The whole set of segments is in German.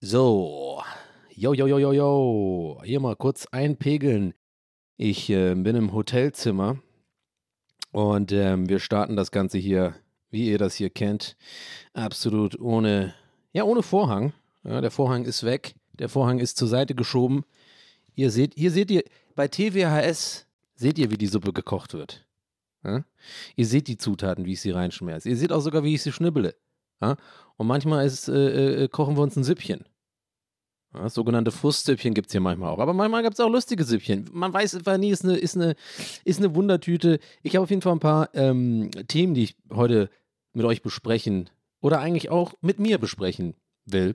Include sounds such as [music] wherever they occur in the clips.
So, yo, yo, yo, yo, yo, hier mal kurz einpegeln. Ich äh, bin im Hotelzimmer und ähm, wir starten das Ganze hier, wie ihr das hier kennt, absolut ohne, ja, ohne Vorhang. Ja, der Vorhang ist weg, der Vorhang ist zur Seite geschoben. Ihr seht, hier seht ihr, bei TWHS seht ihr, wie die Suppe gekocht wird. Ja? Ihr seht die Zutaten, wie ich sie reinschmeiße. Ihr seht auch sogar, wie ich sie schnibbele. Ja? Und manchmal ist, äh, äh, kochen wir uns ein Süppchen. Ja, sogenannte Frustsüppchen gibt es hier manchmal auch. Aber manchmal gibt es auch lustige Süppchen. Man weiß einfach nie, ist eine, ist eine, ist eine Wundertüte. Ich habe auf jeden Fall ein paar ähm, Themen, die ich heute mit euch besprechen oder eigentlich auch mit mir besprechen will.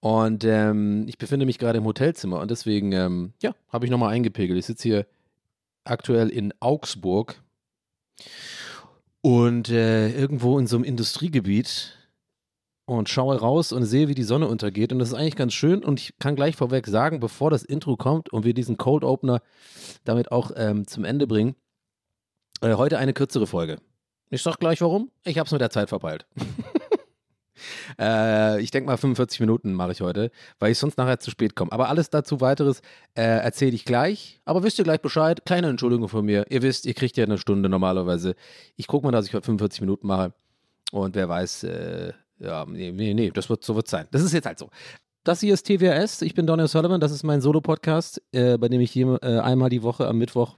Und ähm, ich befinde mich gerade im Hotelzimmer und deswegen, ähm, ja, habe ich nochmal eingepegelt. Ich sitze hier aktuell in Augsburg und äh, irgendwo in so einem Industriegebiet und schaue raus und sehe, wie die Sonne untergeht. Und das ist eigentlich ganz schön. Und ich kann gleich vorweg sagen, bevor das Intro kommt und wir diesen Cold Opener damit auch ähm, zum Ende bringen, äh, heute eine kürzere Folge. Ich sag gleich warum. Ich habe es mit der Zeit verpeilt. [laughs] äh, ich denke mal 45 Minuten mache ich heute, weil ich sonst nachher zu spät komme. Aber alles dazu weiteres äh, erzähle ich gleich. Aber wisst ihr gleich Bescheid? Kleine Entschuldigung von mir. Ihr wisst, ihr kriegt ja eine Stunde normalerweise. Ich gucke mal, dass ich heute 45 Minuten mache. Und wer weiß, äh, ja, nee, nee, nee, das wird, so wird sein. Das ist jetzt halt so. Das hier ist TWS. Ich bin Donald Sullivan. Das ist mein Solo-Podcast, äh, bei dem ich hier äh, einmal die Woche am Mittwoch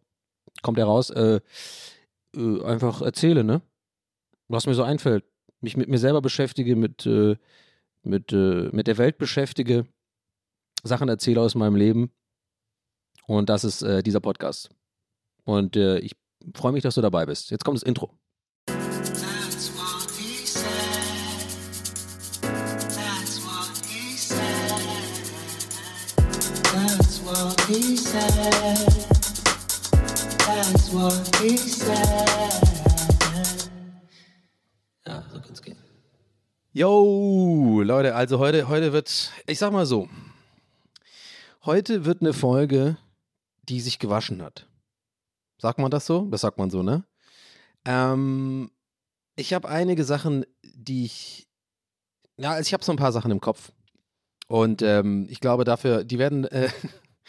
kommt er raus, äh, äh, einfach erzähle, ne? Was mir so einfällt. Mich mit mir selber beschäftige, mit, äh, mit, äh, mit der Welt beschäftige, Sachen erzähle aus meinem Leben. Und das ist äh, dieser Podcast. Und äh, ich freue mich, dass du dabei bist. Jetzt kommt das Intro. That's what he said. Yo, Leute, also heute, heute wird, ich sag mal so, heute wird eine Folge, die sich gewaschen hat. Sagt man das so? Das sagt man so, ne? Ähm, ich habe einige Sachen, die ich, ja, also ich habe so ein paar Sachen im Kopf. Und ähm, ich glaube dafür, die werden, äh,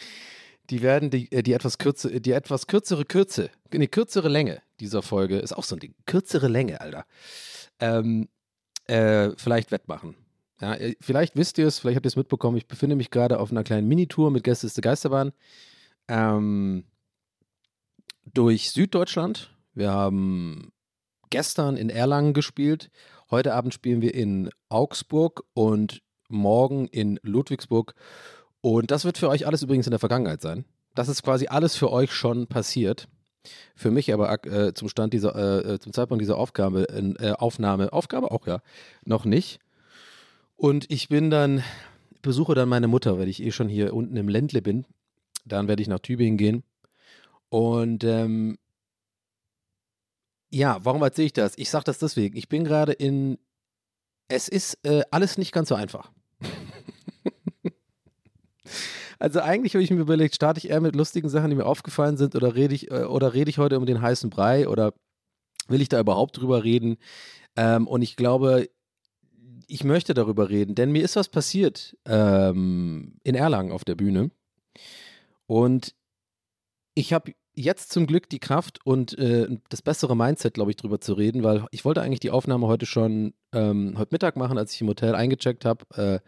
[laughs] die werden die, äh, die etwas kürze, die etwas kürzere Kürze, eine kürzere Länge dieser Folge, ist auch so ein Ding, kürzere Länge, Alter. Ähm, äh, vielleicht wettmachen. Ja, äh, vielleicht wisst ihr es, vielleicht habt ihr es mitbekommen, ich befinde mich gerade auf einer kleinen Minitour mit Gäste ist die Geisterbahn ähm, durch Süddeutschland. Wir haben gestern in Erlangen gespielt, heute Abend spielen wir in Augsburg und morgen in Ludwigsburg. Und das wird für euch alles übrigens in der Vergangenheit sein. Das ist quasi alles für euch schon passiert. Für mich aber äh, zum Stand dieser, äh, äh, zum Zeitpunkt dieser Aufgabe, äh, Aufnahme, Aufgabe auch ja, noch nicht. Und ich bin dann, besuche dann meine Mutter, weil ich eh schon hier unten im Ländle bin. Dann werde ich nach Tübingen gehen. Und ähm, ja, warum erzähle ich das? Ich sage das deswegen. Ich bin gerade in, es ist äh, alles nicht ganz so einfach. Also eigentlich habe ich mir überlegt, starte ich eher mit lustigen Sachen, die mir aufgefallen sind, oder rede ich, äh, oder rede ich heute um den heißen Brei oder will ich da überhaupt drüber reden? Ähm, und ich glaube, ich möchte darüber reden, denn mir ist was passiert ähm, in Erlangen auf der Bühne. Und ich habe jetzt zum Glück die Kraft und äh, das bessere Mindset, glaube ich, drüber zu reden, weil ich wollte eigentlich die Aufnahme heute schon ähm, heute Mittag machen, als ich im Hotel eingecheckt habe. Äh,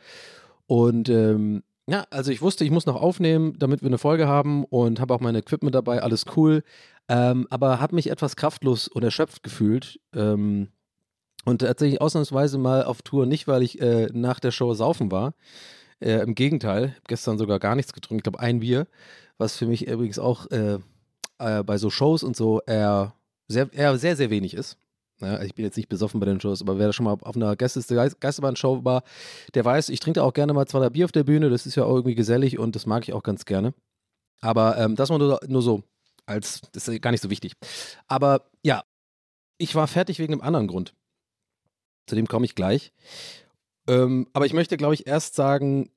und ähm, ja, also ich wusste, ich muss noch aufnehmen, damit wir eine Folge haben und habe auch mein Equipment dabei, alles cool. Ähm, aber habe mich etwas kraftlos und erschöpft gefühlt. Ähm, und tatsächlich ausnahmsweise mal auf Tour, nicht weil ich äh, nach der Show saufen war. Äh, Im Gegenteil, gestern sogar gar nichts getrunken. Ich glaube, ein Bier, was für mich übrigens auch äh, äh, bei so Shows und so eher sehr, eher sehr, sehr wenig ist. Ja, ich bin jetzt nicht besoffen bei den Shows, aber wer schon mal auf einer Geisterbahn-Show war, der weiß, ich trinke auch gerne mal zwei, Bier auf der Bühne. Das ist ja auch irgendwie gesellig und das mag ich auch ganz gerne. Aber ähm, das war nur, nur so, als, das ist gar nicht so wichtig. Aber ja, ich war fertig wegen einem anderen Grund. Zu dem komme ich gleich. Ähm, aber ich möchte, glaube ich, erst sagen,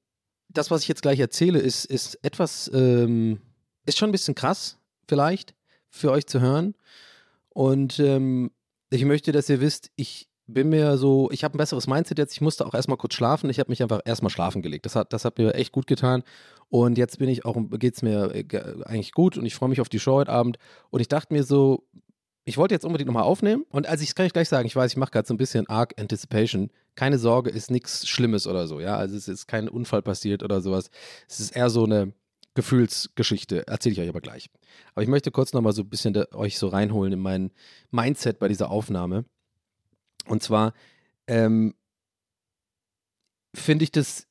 das, was ich jetzt gleich erzähle, ist, ist etwas, ähm, ist schon ein bisschen krass, vielleicht, für euch zu hören. Und ähm, ich möchte, dass ihr wisst, ich bin mir so, ich habe ein besseres Mindset jetzt. Ich musste auch erstmal kurz schlafen. Ich habe mich einfach erstmal schlafen gelegt. Das hat, das hat mir echt gut getan. Und jetzt bin ich auch, geht es mir äh, eigentlich gut und ich freue mich auf die Show heute Abend. Und ich dachte mir so, ich wollte jetzt unbedingt nochmal aufnehmen. Und als ich, kann ich gleich sagen, ich weiß, ich mache gerade so ein bisschen Arc Anticipation. Keine Sorge, ist nichts Schlimmes oder so, ja. Also es ist kein Unfall passiert oder sowas. Es ist eher so eine Gefühlsgeschichte. Erzähle ich euch aber gleich. Aber ich möchte kurz nochmal so ein bisschen euch so reinholen in mein Mindset bei dieser Aufnahme. Und zwar ähm, finde ich das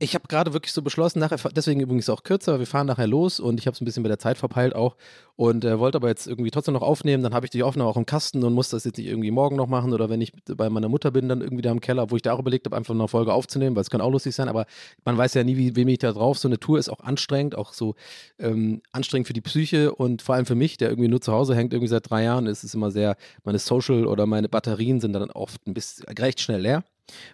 ich habe gerade wirklich so beschlossen, nachher, deswegen übrigens auch kürzer, wir fahren nachher los und ich habe es ein bisschen bei der Zeit verpeilt auch und äh, wollte aber jetzt irgendwie trotzdem noch aufnehmen. Dann habe ich die Aufnahme auch im Kasten und muss das jetzt nicht irgendwie morgen noch machen oder wenn ich bei meiner Mutter bin, dann irgendwie da im Keller, wo ich da auch überlegt habe, einfach eine Folge aufzunehmen, weil es kann auch lustig sein, aber man weiß ja nie, wie, wem ich da drauf. So eine Tour ist auch anstrengend, auch so ähm, anstrengend für die Psyche und vor allem für mich, der irgendwie nur zu Hause hängt, irgendwie seit drei Jahren, ist es immer sehr, meine Social oder meine Batterien sind dann oft ein bisschen recht schnell leer.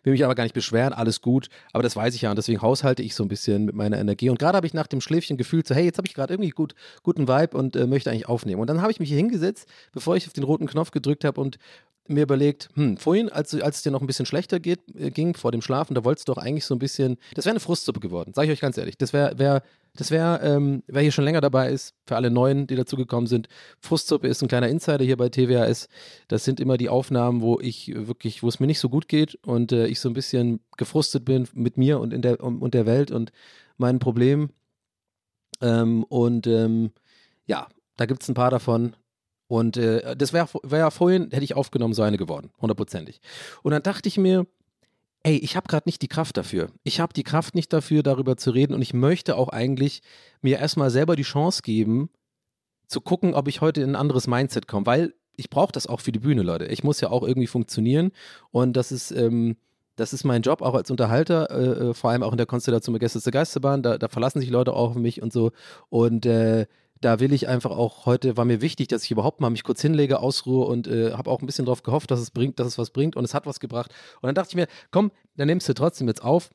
Will mich aber gar nicht beschweren, alles gut. Aber das weiß ich ja und deswegen haushalte ich so ein bisschen mit meiner Energie. Und gerade habe ich nach dem Schläfchen gefühlt, so, hey, jetzt habe ich gerade irgendwie gut, guten Vibe und äh, möchte eigentlich aufnehmen. Und dann habe ich mich hier hingesetzt, bevor ich auf den roten Knopf gedrückt habe und mir überlegt, hm, vorhin, als, als es dir noch ein bisschen schlechter geht, äh, ging vor dem Schlafen, da wolltest du doch eigentlich so ein bisschen, das wäre eine Frustsuppe geworden, sage ich euch ganz ehrlich. Das wäre wär das wäre, ähm, wer hier schon länger dabei ist, für alle Neuen, die dazugekommen sind, Frustsuppe ist ein kleiner Insider hier bei TWAS. Das sind immer die Aufnahmen, wo ich wirklich, wo es mir nicht so gut geht und äh, ich so ein bisschen gefrustet bin mit mir und in der und der Welt und meinen Problemen. Ähm, und ähm, ja, da gibt es ein paar davon. Und äh, das wäre wär ja vorhin, hätte ich aufgenommen, so eine geworden, hundertprozentig. Und dann dachte ich mir, ey, ich habe gerade nicht die Kraft dafür. Ich habe die Kraft nicht dafür, darüber zu reden und ich möchte auch eigentlich mir erstmal selber die Chance geben, zu gucken, ob ich heute in ein anderes Mindset komme, weil ich brauche das auch für die Bühne, Leute. Ich muss ja auch irgendwie funktionieren und das ist, ähm, das ist mein Job auch als Unterhalter, äh, äh vor allem auch in der Konstellation mit Gäste zur Geisterbahn. Da, da verlassen sich Leute auch auf mich und so und äh, da will ich einfach auch heute, war mir wichtig, dass ich überhaupt mal mich kurz hinlege, ausruhe und äh, habe auch ein bisschen darauf gehofft, dass es bringt, dass es was bringt und es hat was gebracht. Und dann dachte ich mir, komm, dann nimmst du trotzdem jetzt auf.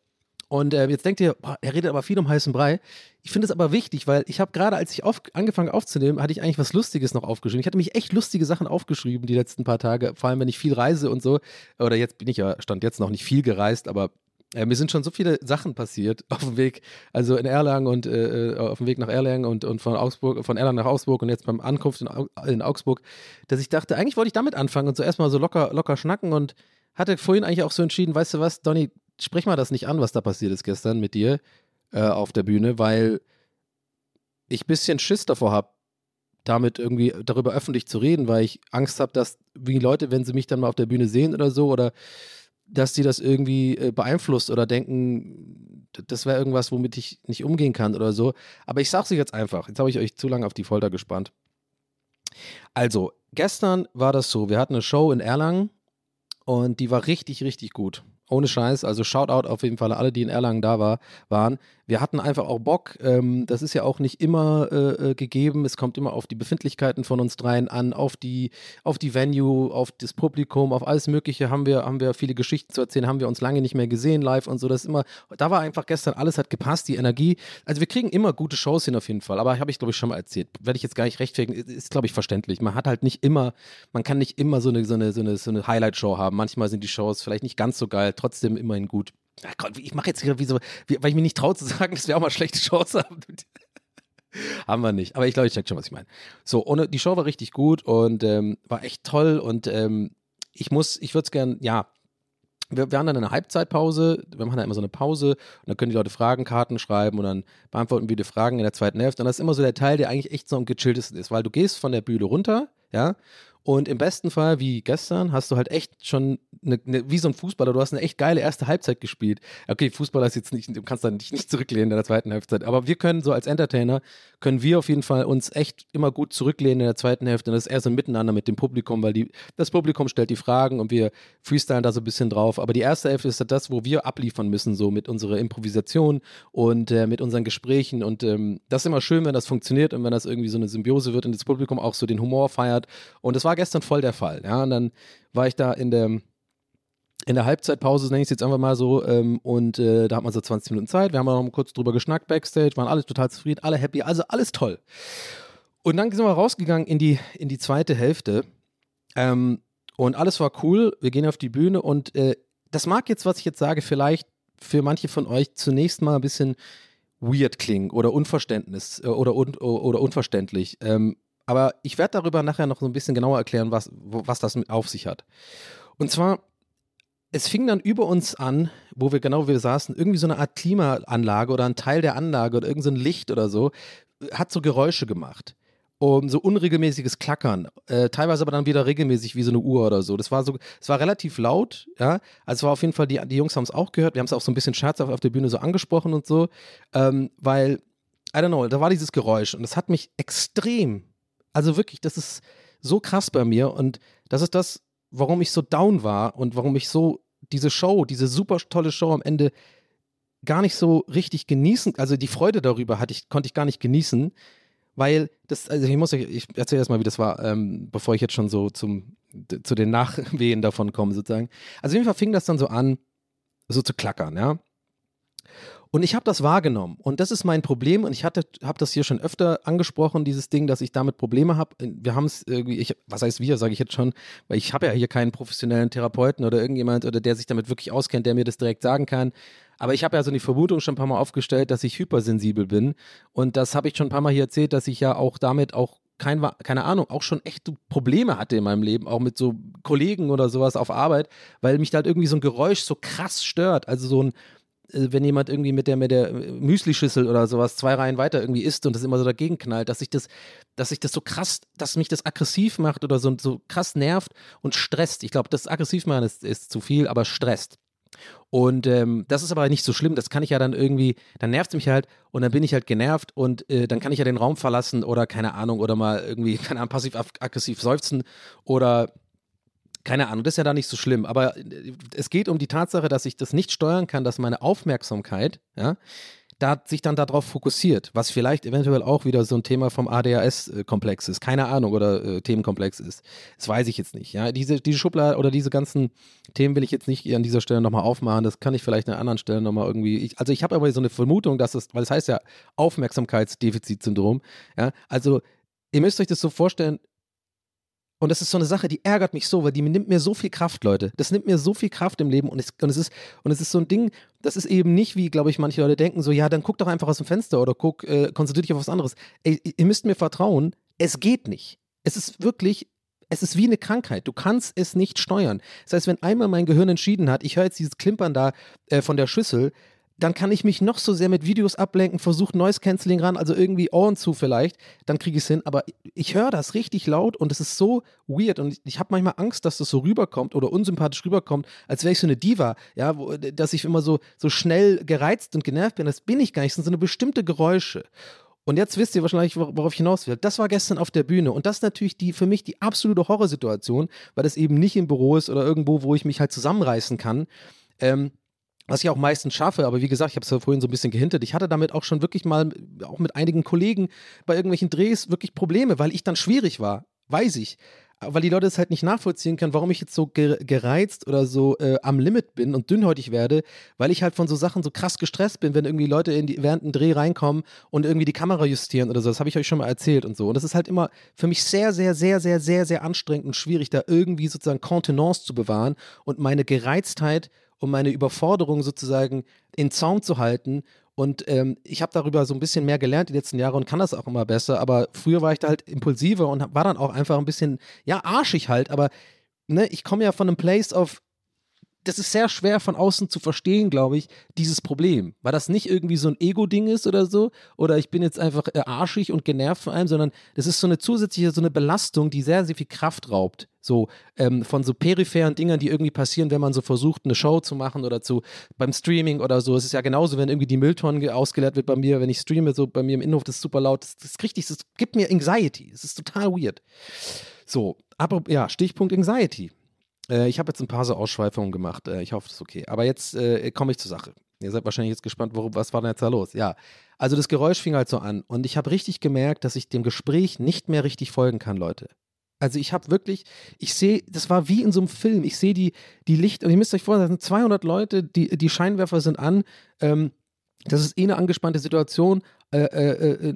Und äh, jetzt denkt ihr, boah, er redet aber viel um heißen Brei. Ich finde es aber wichtig, weil ich habe gerade, als ich auf, angefangen aufzunehmen, hatte ich eigentlich was Lustiges noch aufgeschrieben. Ich hatte mich echt lustige Sachen aufgeschrieben die letzten paar Tage, vor allem wenn ich viel reise und so. Oder jetzt bin ich ja, stand jetzt noch nicht viel gereist, aber äh, mir sind schon so viele Sachen passiert auf dem Weg, also in Erlangen und äh, äh, auf dem Weg nach Erlangen und, und von Augsburg, von Erlangen nach Augsburg und jetzt beim Ankunft in, in, Augsburg, dass ich dachte, eigentlich wollte ich damit anfangen und so erstmal so locker, locker schnacken und hatte vorhin eigentlich auch so entschieden, weißt du was, Donny, sprich mal das nicht an, was da passiert ist gestern mit dir äh, auf der Bühne, weil ich ein bisschen Schiss davor habe, damit irgendwie darüber öffentlich zu reden, weil ich Angst habe, dass wie Leute, wenn sie mich dann mal auf der Bühne sehen oder so oder dass die das irgendwie äh, beeinflusst oder denken, das wäre irgendwas, womit ich nicht umgehen kann oder so. Aber ich sag's euch jetzt einfach. Jetzt habe ich euch zu lange auf die Folter gespannt. Also, gestern war das so. Wir hatten eine Show in Erlangen und die war richtig, richtig gut. Ohne Scheiß, also Shoutout auf jeden Fall alle, die in Erlangen da war, waren wir hatten einfach auch Bock. Ähm, das ist ja auch nicht immer äh, äh, gegeben. Es kommt immer auf die Befindlichkeiten von uns dreien an, auf die, auf die Venue, auf das Publikum, auf alles Mögliche. Haben wir, haben wir viele Geschichten zu erzählen, haben wir uns lange nicht mehr gesehen live und so. Das immer, da war einfach gestern alles hat gepasst, die Energie. Also wir kriegen immer gute Shows hin auf jeden Fall. Aber habe ich glaube ich schon mal erzählt. Werde ich jetzt gar nicht rechtfertigen. Ist glaube ich verständlich. Man hat halt nicht immer, man kann nicht immer so eine, so eine, so eine, so eine Highlight-Show haben. Manchmal sind die Shows vielleicht nicht ganz so geil. Trotzdem immerhin gut. Ach Gott, ich mache jetzt hier wie so, wie, weil ich mich nicht traue zu sagen, dass wir auch mal schlechte Shows [laughs] haben. haben wir nicht. Aber ich glaube, ich check schon, was ich meine. So, und die Show war richtig gut und ähm, war echt toll und ähm, ich muss, ich würde es gern, ja, wir, wir haben dann eine Halbzeitpause, wir machen dann immer so eine Pause und dann können die Leute Fragenkarten schreiben und dann beantworten wir die Fragen in der zweiten Hälfte. Und das ist immer so der Teil, der eigentlich echt so am gechilltesten ist, weil du gehst von der Bühne runter, ja, und im besten Fall, wie gestern, hast du halt echt schon, eine, eine, wie so ein Fußballer, du hast eine echt geile erste Halbzeit gespielt. Okay, Fußballer ist jetzt nicht, du kannst dann nicht, nicht zurücklehnen in der zweiten Halbzeit, aber wir können so als Entertainer, können wir auf jeden Fall uns echt immer gut zurücklehnen in der zweiten Hälfte. Und das ist eher so ein Miteinander mit dem Publikum, weil die, das Publikum stellt die Fragen und wir freestylen da so ein bisschen drauf. Aber die erste Hälfte ist halt das, wo wir abliefern müssen, so mit unserer Improvisation und äh, mit unseren Gesprächen. Und ähm, das ist immer schön, wenn das funktioniert und wenn das irgendwie so eine Symbiose wird und das Publikum auch so den Humor feiert. Und das war gestern voll der Fall. Ja, und dann war ich da in der in der Halbzeitpause, nenne ich es jetzt einfach mal so, ähm, und äh, da hat man so 20 Minuten Zeit. Wir haben noch mal kurz drüber geschnackt backstage, waren alle total zufrieden, alle happy, also alles toll. Und dann sind wir rausgegangen in die, in die zweite Hälfte ähm, und alles war cool. Wir gehen auf die Bühne und äh, das mag jetzt, was ich jetzt sage, vielleicht für manche von euch zunächst mal ein bisschen weird klingen oder Unverständnis äh, oder, un, oder unverständlich. Ähm, aber ich werde darüber nachher noch so ein bisschen genauer erklären, was, was das auf sich hat. Und zwar, es fing dann über uns an, wo wir genau wir saßen, irgendwie so eine Art Klimaanlage oder ein Teil der Anlage oder irgendein so Licht oder so, hat so Geräusche gemacht. Um, so unregelmäßiges Klackern, äh, teilweise aber dann wieder regelmäßig wie so eine Uhr oder so. Das war so, es war relativ laut, ja. Also es war auf jeden Fall, die, die Jungs haben es auch gehört. Wir haben es auch so ein bisschen scherzhaft auf der Bühne so angesprochen und so, ähm, weil, I don't know, da war dieses Geräusch und das hat mich extrem also wirklich, das ist so krass bei mir und das ist das, warum ich so down war und warum ich so diese Show, diese super tolle Show am Ende gar nicht so richtig genießen, also die Freude darüber hatte ich, konnte ich gar nicht genießen, weil das, also ich muss euch, ich erzähle erstmal, wie das war, ähm, bevor ich jetzt schon so zum, zu den Nachwehen [laughs] davon komme sozusagen. Also auf jeden Fall fing das dann so an, so zu klackern, ja. Und ich habe das wahrgenommen. Und das ist mein Problem. Und ich habe das hier schon öfter angesprochen, dieses Ding, dass ich damit Probleme habe. Wir haben es irgendwie, ich, was heißt wir, sage ich jetzt schon, weil ich habe ja hier keinen professionellen Therapeuten oder irgendjemand, oder der sich damit wirklich auskennt, der mir das direkt sagen kann. Aber ich habe ja so die Vermutung schon ein paar Mal aufgestellt, dass ich hypersensibel bin. Und das habe ich schon ein paar Mal hier erzählt, dass ich ja auch damit auch kein, keine Ahnung, auch schon echt Probleme hatte in meinem Leben, auch mit so Kollegen oder sowas auf Arbeit, weil mich da halt irgendwie so ein Geräusch so krass stört. Also so ein, wenn jemand irgendwie mit der, mit der äh, Müslischüssel oder sowas zwei Reihen weiter irgendwie isst und das immer so dagegen knallt, dass ich das, dass ich das so krass, dass mich das aggressiv macht oder so, so krass nervt und stresst. Ich glaube, das aggressiv machen ist, ist zu viel, aber stresst. Und ähm, das ist aber nicht so schlimm, das kann ich ja dann irgendwie, dann nervt es mich halt und dann bin ich halt genervt und äh, dann kann ich ja den Raum verlassen oder keine Ahnung oder mal irgendwie, [laughs] keine Ahnung, passiv-aggressiv seufzen oder keine Ahnung, das ist ja da nicht so schlimm, aber äh, es geht um die Tatsache, dass ich das nicht steuern kann, dass meine Aufmerksamkeit, ja, da sich dann darauf fokussiert, was vielleicht eventuell auch wieder so ein Thema vom ADHS-Komplex ist, keine Ahnung, oder äh, Themenkomplex ist. Das weiß ich jetzt nicht. Ja, diese, diese Schublade oder diese ganzen Themen will ich jetzt nicht an dieser Stelle nochmal aufmachen. Das kann ich vielleicht an anderen Stellen nochmal irgendwie. Ich, also ich habe aber so eine Vermutung, dass es, weil es das heißt ja Aufmerksamkeitsdefizitsyndrom. Ja, also ihr müsst euch das so vorstellen, und das ist so eine Sache, die ärgert mich so, weil die nimmt mir so viel Kraft, Leute. Das nimmt mir so viel Kraft im Leben und es, und es, ist, und es ist so ein Ding, das ist eben nicht, wie, glaube ich, manche Leute denken, so, ja, dann guck doch einfach aus dem Fenster oder guck, äh, konzentrier dich auf was anderes. Ey, ihr müsst mir vertrauen, es geht nicht. Es ist wirklich, es ist wie eine Krankheit. Du kannst es nicht steuern. Das heißt, wenn einmal mein Gehirn entschieden hat, ich höre jetzt dieses Klimpern da äh, von der Schüssel, dann kann ich mich noch so sehr mit Videos ablenken, versuche Noise Cancelling ran, also irgendwie Ohren zu vielleicht, dann kriege ich es hin. Aber ich höre das richtig laut und es ist so weird und ich habe manchmal Angst, dass das so rüberkommt oder unsympathisch rüberkommt, als wäre ich so eine Diva, ja, wo, dass ich immer so, so schnell gereizt und genervt bin. Das bin ich gar nicht, das sind so eine bestimmte Geräusche. Und jetzt wisst ihr wahrscheinlich, worauf ich hinaus will. Das war gestern auf der Bühne. Und das ist natürlich die, für mich die absolute Horrorsituation, weil das eben nicht im Büro ist oder irgendwo, wo ich mich halt zusammenreißen kann. Ähm, was ich auch meistens schaffe, aber wie gesagt, ich habe es ja vorhin so ein bisschen gehintet, ich hatte damit auch schon wirklich mal, auch mit einigen Kollegen bei irgendwelchen Drehs wirklich Probleme, weil ich dann schwierig war, weiß ich. Weil die Leute es halt nicht nachvollziehen können, warum ich jetzt so gereizt oder so äh, am Limit bin und dünnhäutig werde, weil ich halt von so Sachen so krass gestresst bin, wenn irgendwie Leute die, während dem Dreh reinkommen und irgendwie die Kamera justieren oder so. Das habe ich euch schon mal erzählt und so. Und das ist halt immer für mich sehr, sehr, sehr, sehr, sehr, sehr anstrengend und schwierig, da irgendwie sozusagen Kontenance zu bewahren und meine Gereiztheit um meine Überforderung sozusagen in Zaum zu halten. Und ähm, ich habe darüber so ein bisschen mehr gelernt die letzten Jahre und kann das auch immer besser. Aber früher war ich da halt impulsiver und war dann auch einfach ein bisschen, ja, arschig halt. Aber ne, ich komme ja von einem Place of das ist sehr schwer von außen zu verstehen, glaube ich, dieses Problem. Weil das nicht irgendwie so ein Ego-Ding ist oder so, oder ich bin jetzt einfach äh, arschig und genervt von allem, sondern das ist so eine zusätzliche, so eine Belastung, die sehr, sehr viel Kraft raubt. So ähm, von so peripheren Dingern, die irgendwie passieren, wenn man so versucht, eine Show zu machen oder zu beim Streaming oder so. Es ist ja genauso, wenn irgendwie die Mülltonnen ge- ausgeleert wird bei mir, wenn ich streame, so bei mir im Innenhof, das ist super laut. Das, das kriegt das gibt mir Anxiety. Das ist total weird. So, aber ja, Stichpunkt Anxiety. Äh, ich habe jetzt ein paar so Ausschweifungen gemacht. Äh, ich hoffe, das ist okay. Aber jetzt äh, komme ich zur Sache. Ihr seid wahrscheinlich jetzt gespannt, worum, was war denn jetzt da los? Ja, also das Geräusch fing halt so an und ich habe richtig gemerkt, dass ich dem Gespräch nicht mehr richtig folgen kann, Leute. Also ich habe wirklich, ich sehe, das war wie in so einem Film. Ich sehe die, die Licht, und ihr müsst euch vorstellen, das sind 200 Leute, die, die Scheinwerfer sind an. Ähm, das ist eh eine angespannte Situation. Äh, äh, äh,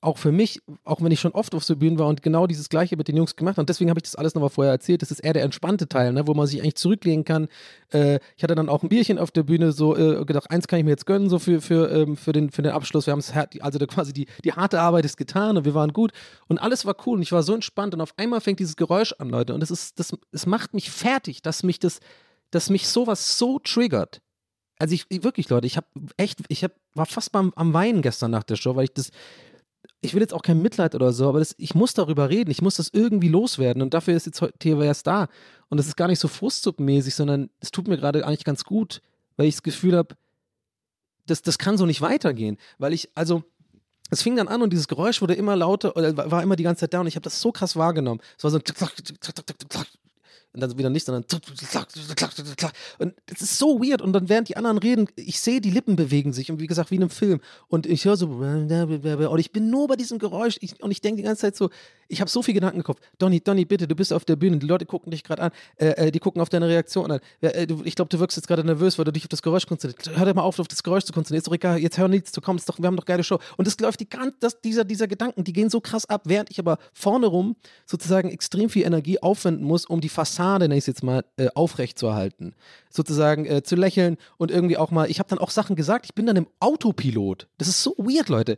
auch für mich, auch wenn ich schon oft auf so Bühnen war und genau dieses Gleiche mit den Jungs gemacht habe, und deswegen habe ich das alles nochmal vorher erzählt, das ist eher der entspannte Teil, ne, wo man sich eigentlich zurücklegen kann. Äh, ich hatte dann auch ein Bierchen auf der Bühne, so äh, gedacht, eins kann ich mir jetzt gönnen, so für, für, ähm, für, den, für den Abschluss. Wir haben es, also quasi die, die harte Arbeit ist getan und wir waren gut und alles war cool und ich war so entspannt und auf einmal fängt dieses Geräusch an, Leute, und es ist, das, es macht mich fertig, dass mich das, dass mich sowas so triggert. Also ich, ich wirklich, Leute, ich habe echt, ich hab, war fast beim, am Weinen gestern nach der Show, weil ich das, ich will jetzt auch kein Mitleid oder so, aber das, ich muss darüber reden, ich muss das irgendwie loswerden und dafür ist jetzt heute TWS da. Und es ist gar nicht so frustsuppenmäßig, sondern es tut mir gerade eigentlich ganz gut, weil ich das Gefühl habe, das, das kann so nicht weitergehen. Weil ich, also, es fing dann an und dieses Geräusch wurde immer lauter oder war immer die ganze Zeit da und ich habe das so krass wahrgenommen. Es war so ein und dann wieder nicht, sondern und es ist so weird und dann während die anderen reden, ich sehe die Lippen bewegen sich und wie gesagt wie in einem Film und ich höre so und ich bin nur bei diesem Geräusch und ich denke die ganze Zeit so, ich habe so viel Gedanken im Kopf. Donny, Donny, bitte, du bist auf der Bühne, die Leute gucken dich gerade an, äh, äh, die gucken auf deine Reaktion an. Äh, du, ich glaube, du wirkst jetzt gerade nervös, weil du dich auf das Geräusch konzentrierst. Hör dir mal auf, auf das Geräusch zu konzentrieren. Ist doch egal, jetzt hör nichts zu kommen, ist doch, wir haben doch geile Show. Und das läuft die ganze, das, dieser, dieser Gedanken, die gehen so krass ab, während ich aber vorne rum sozusagen extrem viel Energie aufwenden muss, um die Fassade, nenne ich es jetzt mal, äh, aufrecht zu erhalten. Sozusagen äh, zu lächeln und irgendwie auch mal, ich habe dann auch Sachen gesagt, ich bin dann im Autopilot. Das ist so weird, Leute.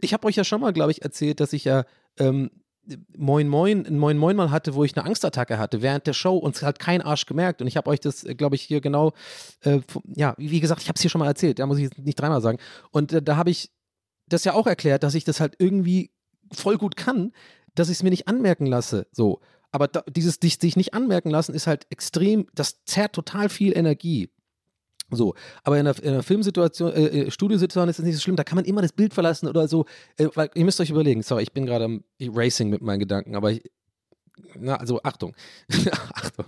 Ich habe euch ja schon mal, glaube ich, erzählt, dass ich ja ähm, Moin Moin, ein Moin Moin mal hatte, wo ich eine Angstattacke hatte während der Show und es hat kein Arsch gemerkt. Und ich habe euch das, glaube ich, hier genau, äh, ja, wie gesagt, ich habe es hier schon mal erzählt, da muss ich jetzt nicht dreimal sagen. Und äh, da habe ich das ja auch erklärt, dass ich das halt irgendwie voll gut kann, dass ich es mir nicht anmerken lasse. So. Aber da, dieses dich, sich nicht anmerken lassen ist halt extrem, das zerrt total viel Energie. So, aber in einer, in einer Filmsituation, äh, äh, Studiosituation ist das nicht so schlimm, da kann man immer das Bild verlassen oder so, äh, weil ihr müsst euch überlegen, sorry, ich bin gerade am Racing mit meinen Gedanken, aber ich, na, also Achtung, [laughs] Achtung.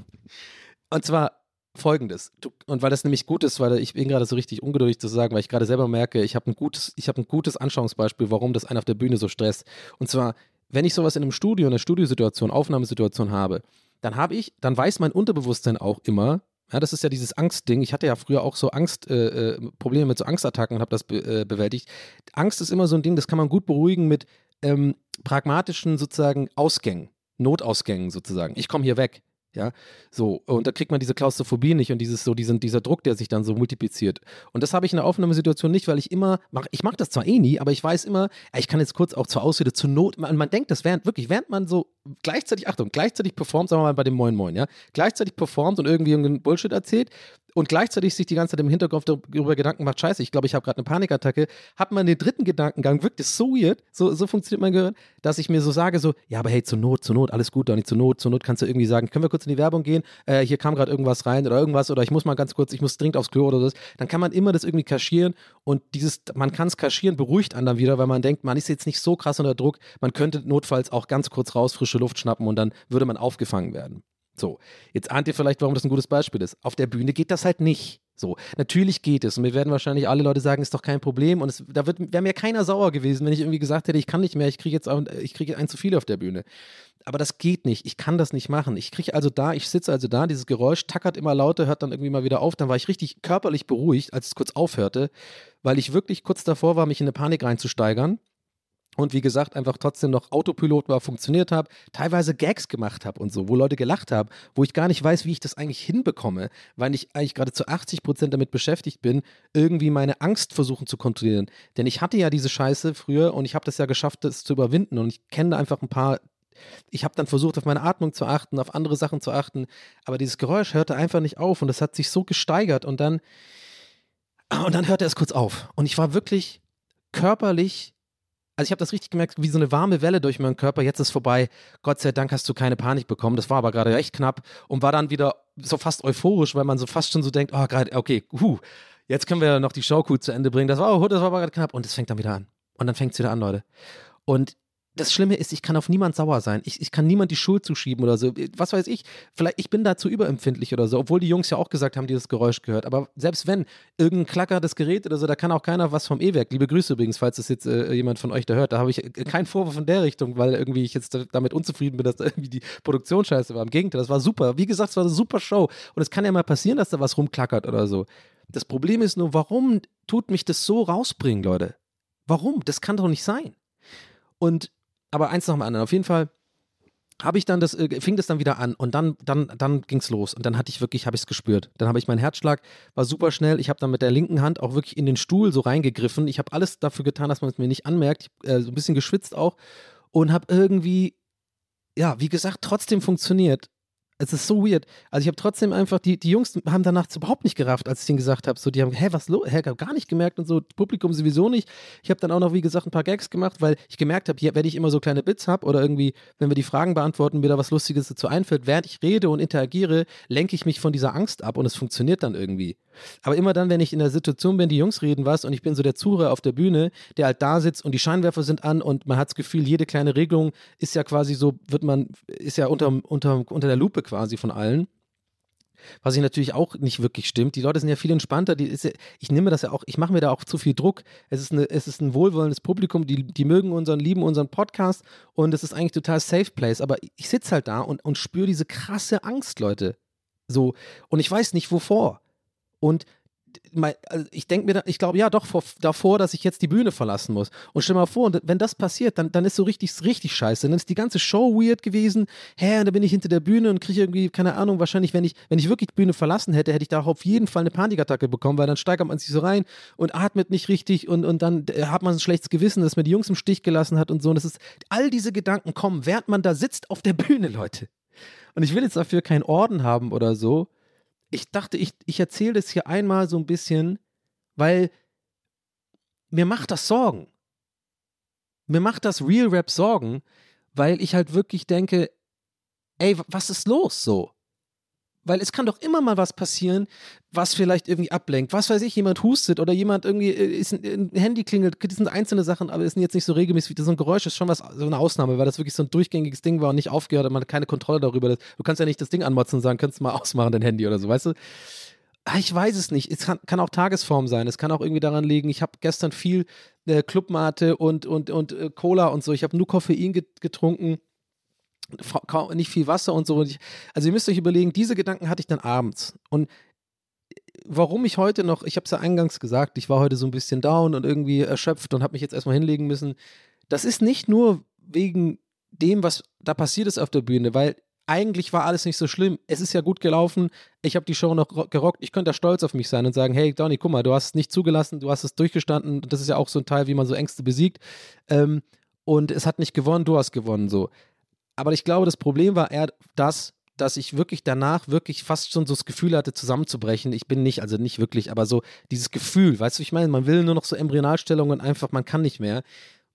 Und zwar folgendes, du, und weil das nämlich gut ist, weil ich bin gerade so richtig ungeduldig zu sagen, weil ich gerade selber merke, ich habe ein gutes, ein gutes Anschauungsbeispiel, warum das einen auf der Bühne so stresst. Und zwar, wenn ich sowas in einem Studio, einer Studiosituation, Aufnahmesituation habe, dann habe ich, dann weiß mein Unterbewusstsein auch immer, ja, das ist ja dieses Angstding. Ich hatte ja früher auch so Angst, äh, äh, Probleme mit so Angstattacken und habe das be äh, bewältigt. Angst ist immer so ein Ding, das kann man gut beruhigen mit ähm, pragmatischen sozusagen Ausgängen, Notausgängen sozusagen. Ich komme hier weg. Ja, so, und da kriegt man diese Klaustrophobie nicht und dieses, so diesen, dieser Druck, der sich dann so multipliziert. Und das habe ich in der Aufnahmesituation nicht, weil ich immer, mach, ich mache das zwar eh nie, aber ich weiß immer, ich kann jetzt kurz auch zur Ausrede, zur Not, man, man denkt das während, wirklich, während man so gleichzeitig, Achtung, gleichzeitig performt, sagen wir mal bei dem Moin Moin, ja, gleichzeitig performt und irgendwie irgendeinen Bullshit erzählt und gleichzeitig sich die ganze Zeit im Hinterkopf darüber Gedanken macht, scheiße, ich glaube, ich habe gerade eine Panikattacke, hat man den dritten Gedankengang, wirkt es so weird, so, so funktioniert mein Gehirn, dass ich mir so sage, so, ja, aber hey, zur Not, zur Not, alles gut, Donny, zur Not, zur Not kannst du irgendwie sagen, können wir kurz in die Werbung gehen, äh, hier kam gerade irgendwas rein oder irgendwas oder ich muss mal ganz kurz, ich muss dringend aufs Klo oder so, dann kann man immer das irgendwie kaschieren und dieses, man kann es kaschieren, beruhigt anderen wieder, weil man denkt, man ist jetzt nicht so krass unter Druck, man könnte notfalls auch ganz kurz raus frische Luft schnappen und dann würde man aufgefangen werden. So, jetzt ahnt ihr vielleicht, warum das ein gutes Beispiel ist. Auf der Bühne geht das halt nicht. So, natürlich geht es und mir werden wahrscheinlich alle Leute sagen, ist doch kein Problem und es, da wäre mir keiner sauer gewesen, wenn ich irgendwie gesagt hätte, ich kann nicht mehr, ich kriege jetzt, ich kriege ein zu viel auf der Bühne. Aber das geht nicht, ich kann das nicht machen. Ich kriege also da, ich sitze also da, dieses Geräusch tackert immer lauter, hört dann irgendwie mal wieder auf, dann war ich richtig körperlich beruhigt, als es kurz aufhörte, weil ich wirklich kurz davor war, mich in eine Panik reinzusteigern und wie gesagt, einfach trotzdem noch Autopilot war, funktioniert habe, teilweise Gags gemacht habe und so, wo Leute gelacht haben, wo ich gar nicht weiß, wie ich das eigentlich hinbekomme, weil ich eigentlich gerade zu 80 Prozent damit beschäftigt bin, irgendwie meine Angst versuchen zu kontrollieren. Denn ich hatte ja diese Scheiße früher und ich habe das ja geschafft, das zu überwinden und ich kenne einfach ein paar. Ich habe dann versucht, auf meine Atmung zu achten, auf andere Sachen zu achten, aber dieses Geräusch hörte einfach nicht auf und es hat sich so gesteigert und dann und dann hörte es kurz auf und ich war wirklich körperlich also ich habe das richtig gemerkt, wie so eine warme Welle durch meinen Körper. Jetzt ist vorbei. Gott sei Dank hast du keine Panik bekommen. Das war aber gerade recht knapp und war dann wieder so fast euphorisch, weil man so fast schon so denkt, oh, gerade, okay, huh, jetzt können wir noch die Show gut zu Ende bringen. Das war, oh, das war aber gerade knapp und es fängt dann wieder an. Und dann fängt es wieder an, Leute. Und das Schlimme ist, ich kann auf niemand sauer sein. Ich, ich kann niemand die Schuld zuschieben oder so. Was weiß ich, vielleicht, ich bin dazu überempfindlich oder so, obwohl die Jungs ja auch gesagt haben, die das Geräusch gehört. Aber selbst wenn irgendein klackertes Gerät oder so, da kann auch keiner was vom E-Werk. Liebe Grüße übrigens, falls das jetzt äh, jemand von euch da hört. Da habe ich äh, keinen Vorwurf in der Richtung, weil irgendwie ich jetzt damit unzufrieden bin, dass da irgendwie die Produktion scheiße war. Im Gegenteil, das war super. Wie gesagt, es war eine super Show. Und es kann ja mal passieren, dass da was rumklackert oder so. Das Problem ist nur, warum tut mich das so rausbringen, Leute? Warum? Das kann doch nicht sein. Und aber eins nach dem anderen. Auf jeden Fall habe ich dann das, äh, fing das dann wieder an und dann, dann, dann ging es los und dann hatte ich wirklich, habe ich es gespürt. Dann habe ich meinen Herzschlag, war super schnell. Ich habe dann mit der linken Hand auch wirklich in den Stuhl so reingegriffen. Ich habe alles dafür getan, dass man es mir nicht anmerkt. Ich, äh, so ein bisschen geschwitzt auch und habe irgendwie, ja, wie gesagt, trotzdem funktioniert. Es ist so weird. Also ich habe trotzdem einfach, die, die Jungs haben danach überhaupt nicht gerafft, als ich ihnen gesagt habe. So, die haben, hä, was los? Hä, gar nicht gemerkt und so, Publikum sowieso nicht. Ich habe dann auch noch, wie gesagt, ein paar Gags gemacht, weil ich gemerkt habe, wenn ich immer so kleine Bits habe oder irgendwie, wenn wir die Fragen beantworten, mir da was Lustiges dazu einfällt, während ich rede und interagiere, lenke ich mich von dieser Angst ab und es funktioniert dann irgendwie. Aber immer dann, wenn ich in der Situation bin, die Jungs reden was und ich bin so der Zuhörer auf der Bühne, der halt da sitzt und die Scheinwerfer sind an und man hat das Gefühl, jede kleine Regelung ist ja quasi so, wird man, ist ja unter, unter, unter der Lupe quasi von allen. Was ich natürlich auch nicht wirklich stimmt. Die Leute sind ja viel entspannter. Die ist, ich nehme das ja auch, ich mache mir da auch zu viel Druck. Es ist, eine, es ist ein wohlwollendes Publikum, die, die mögen unseren, lieben unseren Podcast und es ist eigentlich total safe place. Aber ich sitze halt da und, und spüre diese krasse Angst, Leute. So, und ich weiß nicht wovor. Und ich denke mir, ich glaube ja doch vor, davor, dass ich jetzt die Bühne verlassen muss. Und stell mal vor, wenn das passiert, dann, dann ist so richtig, richtig scheiße. Dann ist die ganze Show weird gewesen. Hä, dann bin ich hinter der Bühne und kriege irgendwie, keine Ahnung, wahrscheinlich, wenn ich, wenn ich wirklich die Bühne verlassen hätte, hätte ich da auf jeden Fall eine Panikattacke bekommen, weil dann steigert man sich so rein und atmet nicht richtig und, und dann äh, hat man ein schlechtes Gewissen, dass man die Jungs im Stich gelassen hat und so. Und das ist, all diese Gedanken kommen, während man da sitzt auf der [laughs] Bühne, Leute. Und ich will jetzt dafür keinen Orden haben oder so, ich dachte, ich, ich erzähle das hier einmal so ein bisschen, weil mir macht das Sorgen. Mir macht das Real Rap Sorgen, weil ich halt wirklich denke, ey, was ist los so? Weil es kann doch immer mal was passieren, was vielleicht irgendwie ablenkt. Was weiß ich, jemand hustet oder jemand irgendwie äh, ist ein, Handy klingelt. Das sind einzelne Sachen, aber es sind jetzt nicht so regelmäßig. So ein Geräusch ist schon was, so eine Ausnahme, weil das wirklich so ein durchgängiges Ding war und nicht aufgehört hat. Man hat keine Kontrolle darüber. Du kannst ja nicht das Ding anmotzen und sagen, kannst du mal ausmachen, dein Handy oder so, weißt du? Ah, ich weiß es nicht. Es kann, kann, auch Tagesform sein. Es kann auch irgendwie daran liegen. Ich habe gestern viel äh, Clubmate und, und, und äh, Cola und so. Ich habe nur Koffein getrunken nicht viel Wasser und so. Also ihr müsst euch überlegen, diese Gedanken hatte ich dann abends. Und warum ich heute noch, ich habe es ja eingangs gesagt, ich war heute so ein bisschen down und irgendwie erschöpft und habe mich jetzt erstmal hinlegen müssen. Das ist nicht nur wegen dem, was da passiert ist auf der Bühne, weil eigentlich war alles nicht so schlimm. Es ist ja gut gelaufen. Ich habe die Show noch gerockt. Ich könnte da stolz auf mich sein und sagen, hey Donny, guck mal, du hast es nicht zugelassen, du hast es durchgestanden. Das ist ja auch so ein Teil, wie man so Ängste besiegt. Ähm, und es hat nicht gewonnen, du hast gewonnen. So. Aber ich glaube, das Problem war eher das, dass ich wirklich danach wirklich fast schon so das Gefühl hatte, zusammenzubrechen. Ich bin nicht, also nicht wirklich, aber so dieses Gefühl, weißt du, ich meine, man will nur noch so Embryonalstellungen einfach, man kann nicht mehr,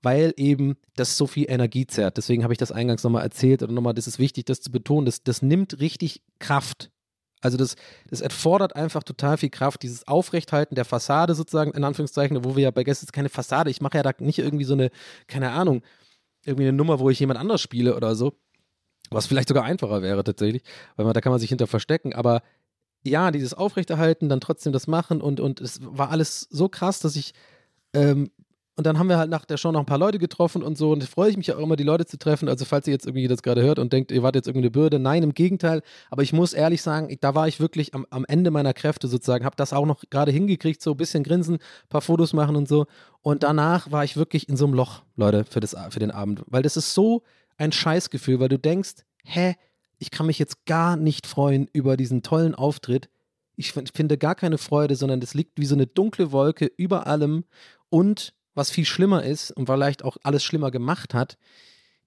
weil eben das so viel Energie zerrt. Deswegen habe ich das eingangs nochmal erzählt und nochmal, das ist wichtig, das zu betonen, das, das nimmt richtig Kraft. Also das, das erfordert einfach total viel Kraft, dieses Aufrechthalten der Fassade sozusagen, in Anführungszeichen, wo wir ja bei Gästen keine Fassade, ich mache ja da nicht irgendwie so eine, keine Ahnung, irgendwie eine Nummer, wo ich jemand anders spiele oder so. Was vielleicht sogar einfacher wäre tatsächlich, weil man, da kann man sich hinter verstecken. Aber ja, dieses Aufrechterhalten, dann trotzdem das machen und, und es war alles so krass, dass ich ähm, Und dann haben wir halt nach der Show noch ein paar Leute getroffen und so. Und freue ich mich auch immer, die Leute zu treffen. Also, falls ihr jetzt irgendwie das gerade hört und denkt, ihr wart jetzt irgendwie eine Bürde, nein, im Gegenteil. Aber ich muss ehrlich sagen, da war ich wirklich am, am Ende meiner Kräfte sozusagen. Habe das auch noch gerade hingekriegt, so ein bisschen grinsen, ein paar Fotos machen und so. Und danach war ich wirklich in so einem Loch, Leute, für, das, für den Abend. Weil das ist so ein Scheißgefühl, weil du denkst, hä, ich kann mich jetzt gar nicht freuen über diesen tollen Auftritt. Ich finde gar keine Freude, sondern es liegt wie so eine dunkle Wolke über allem und was viel schlimmer ist und vielleicht auch alles schlimmer gemacht hat,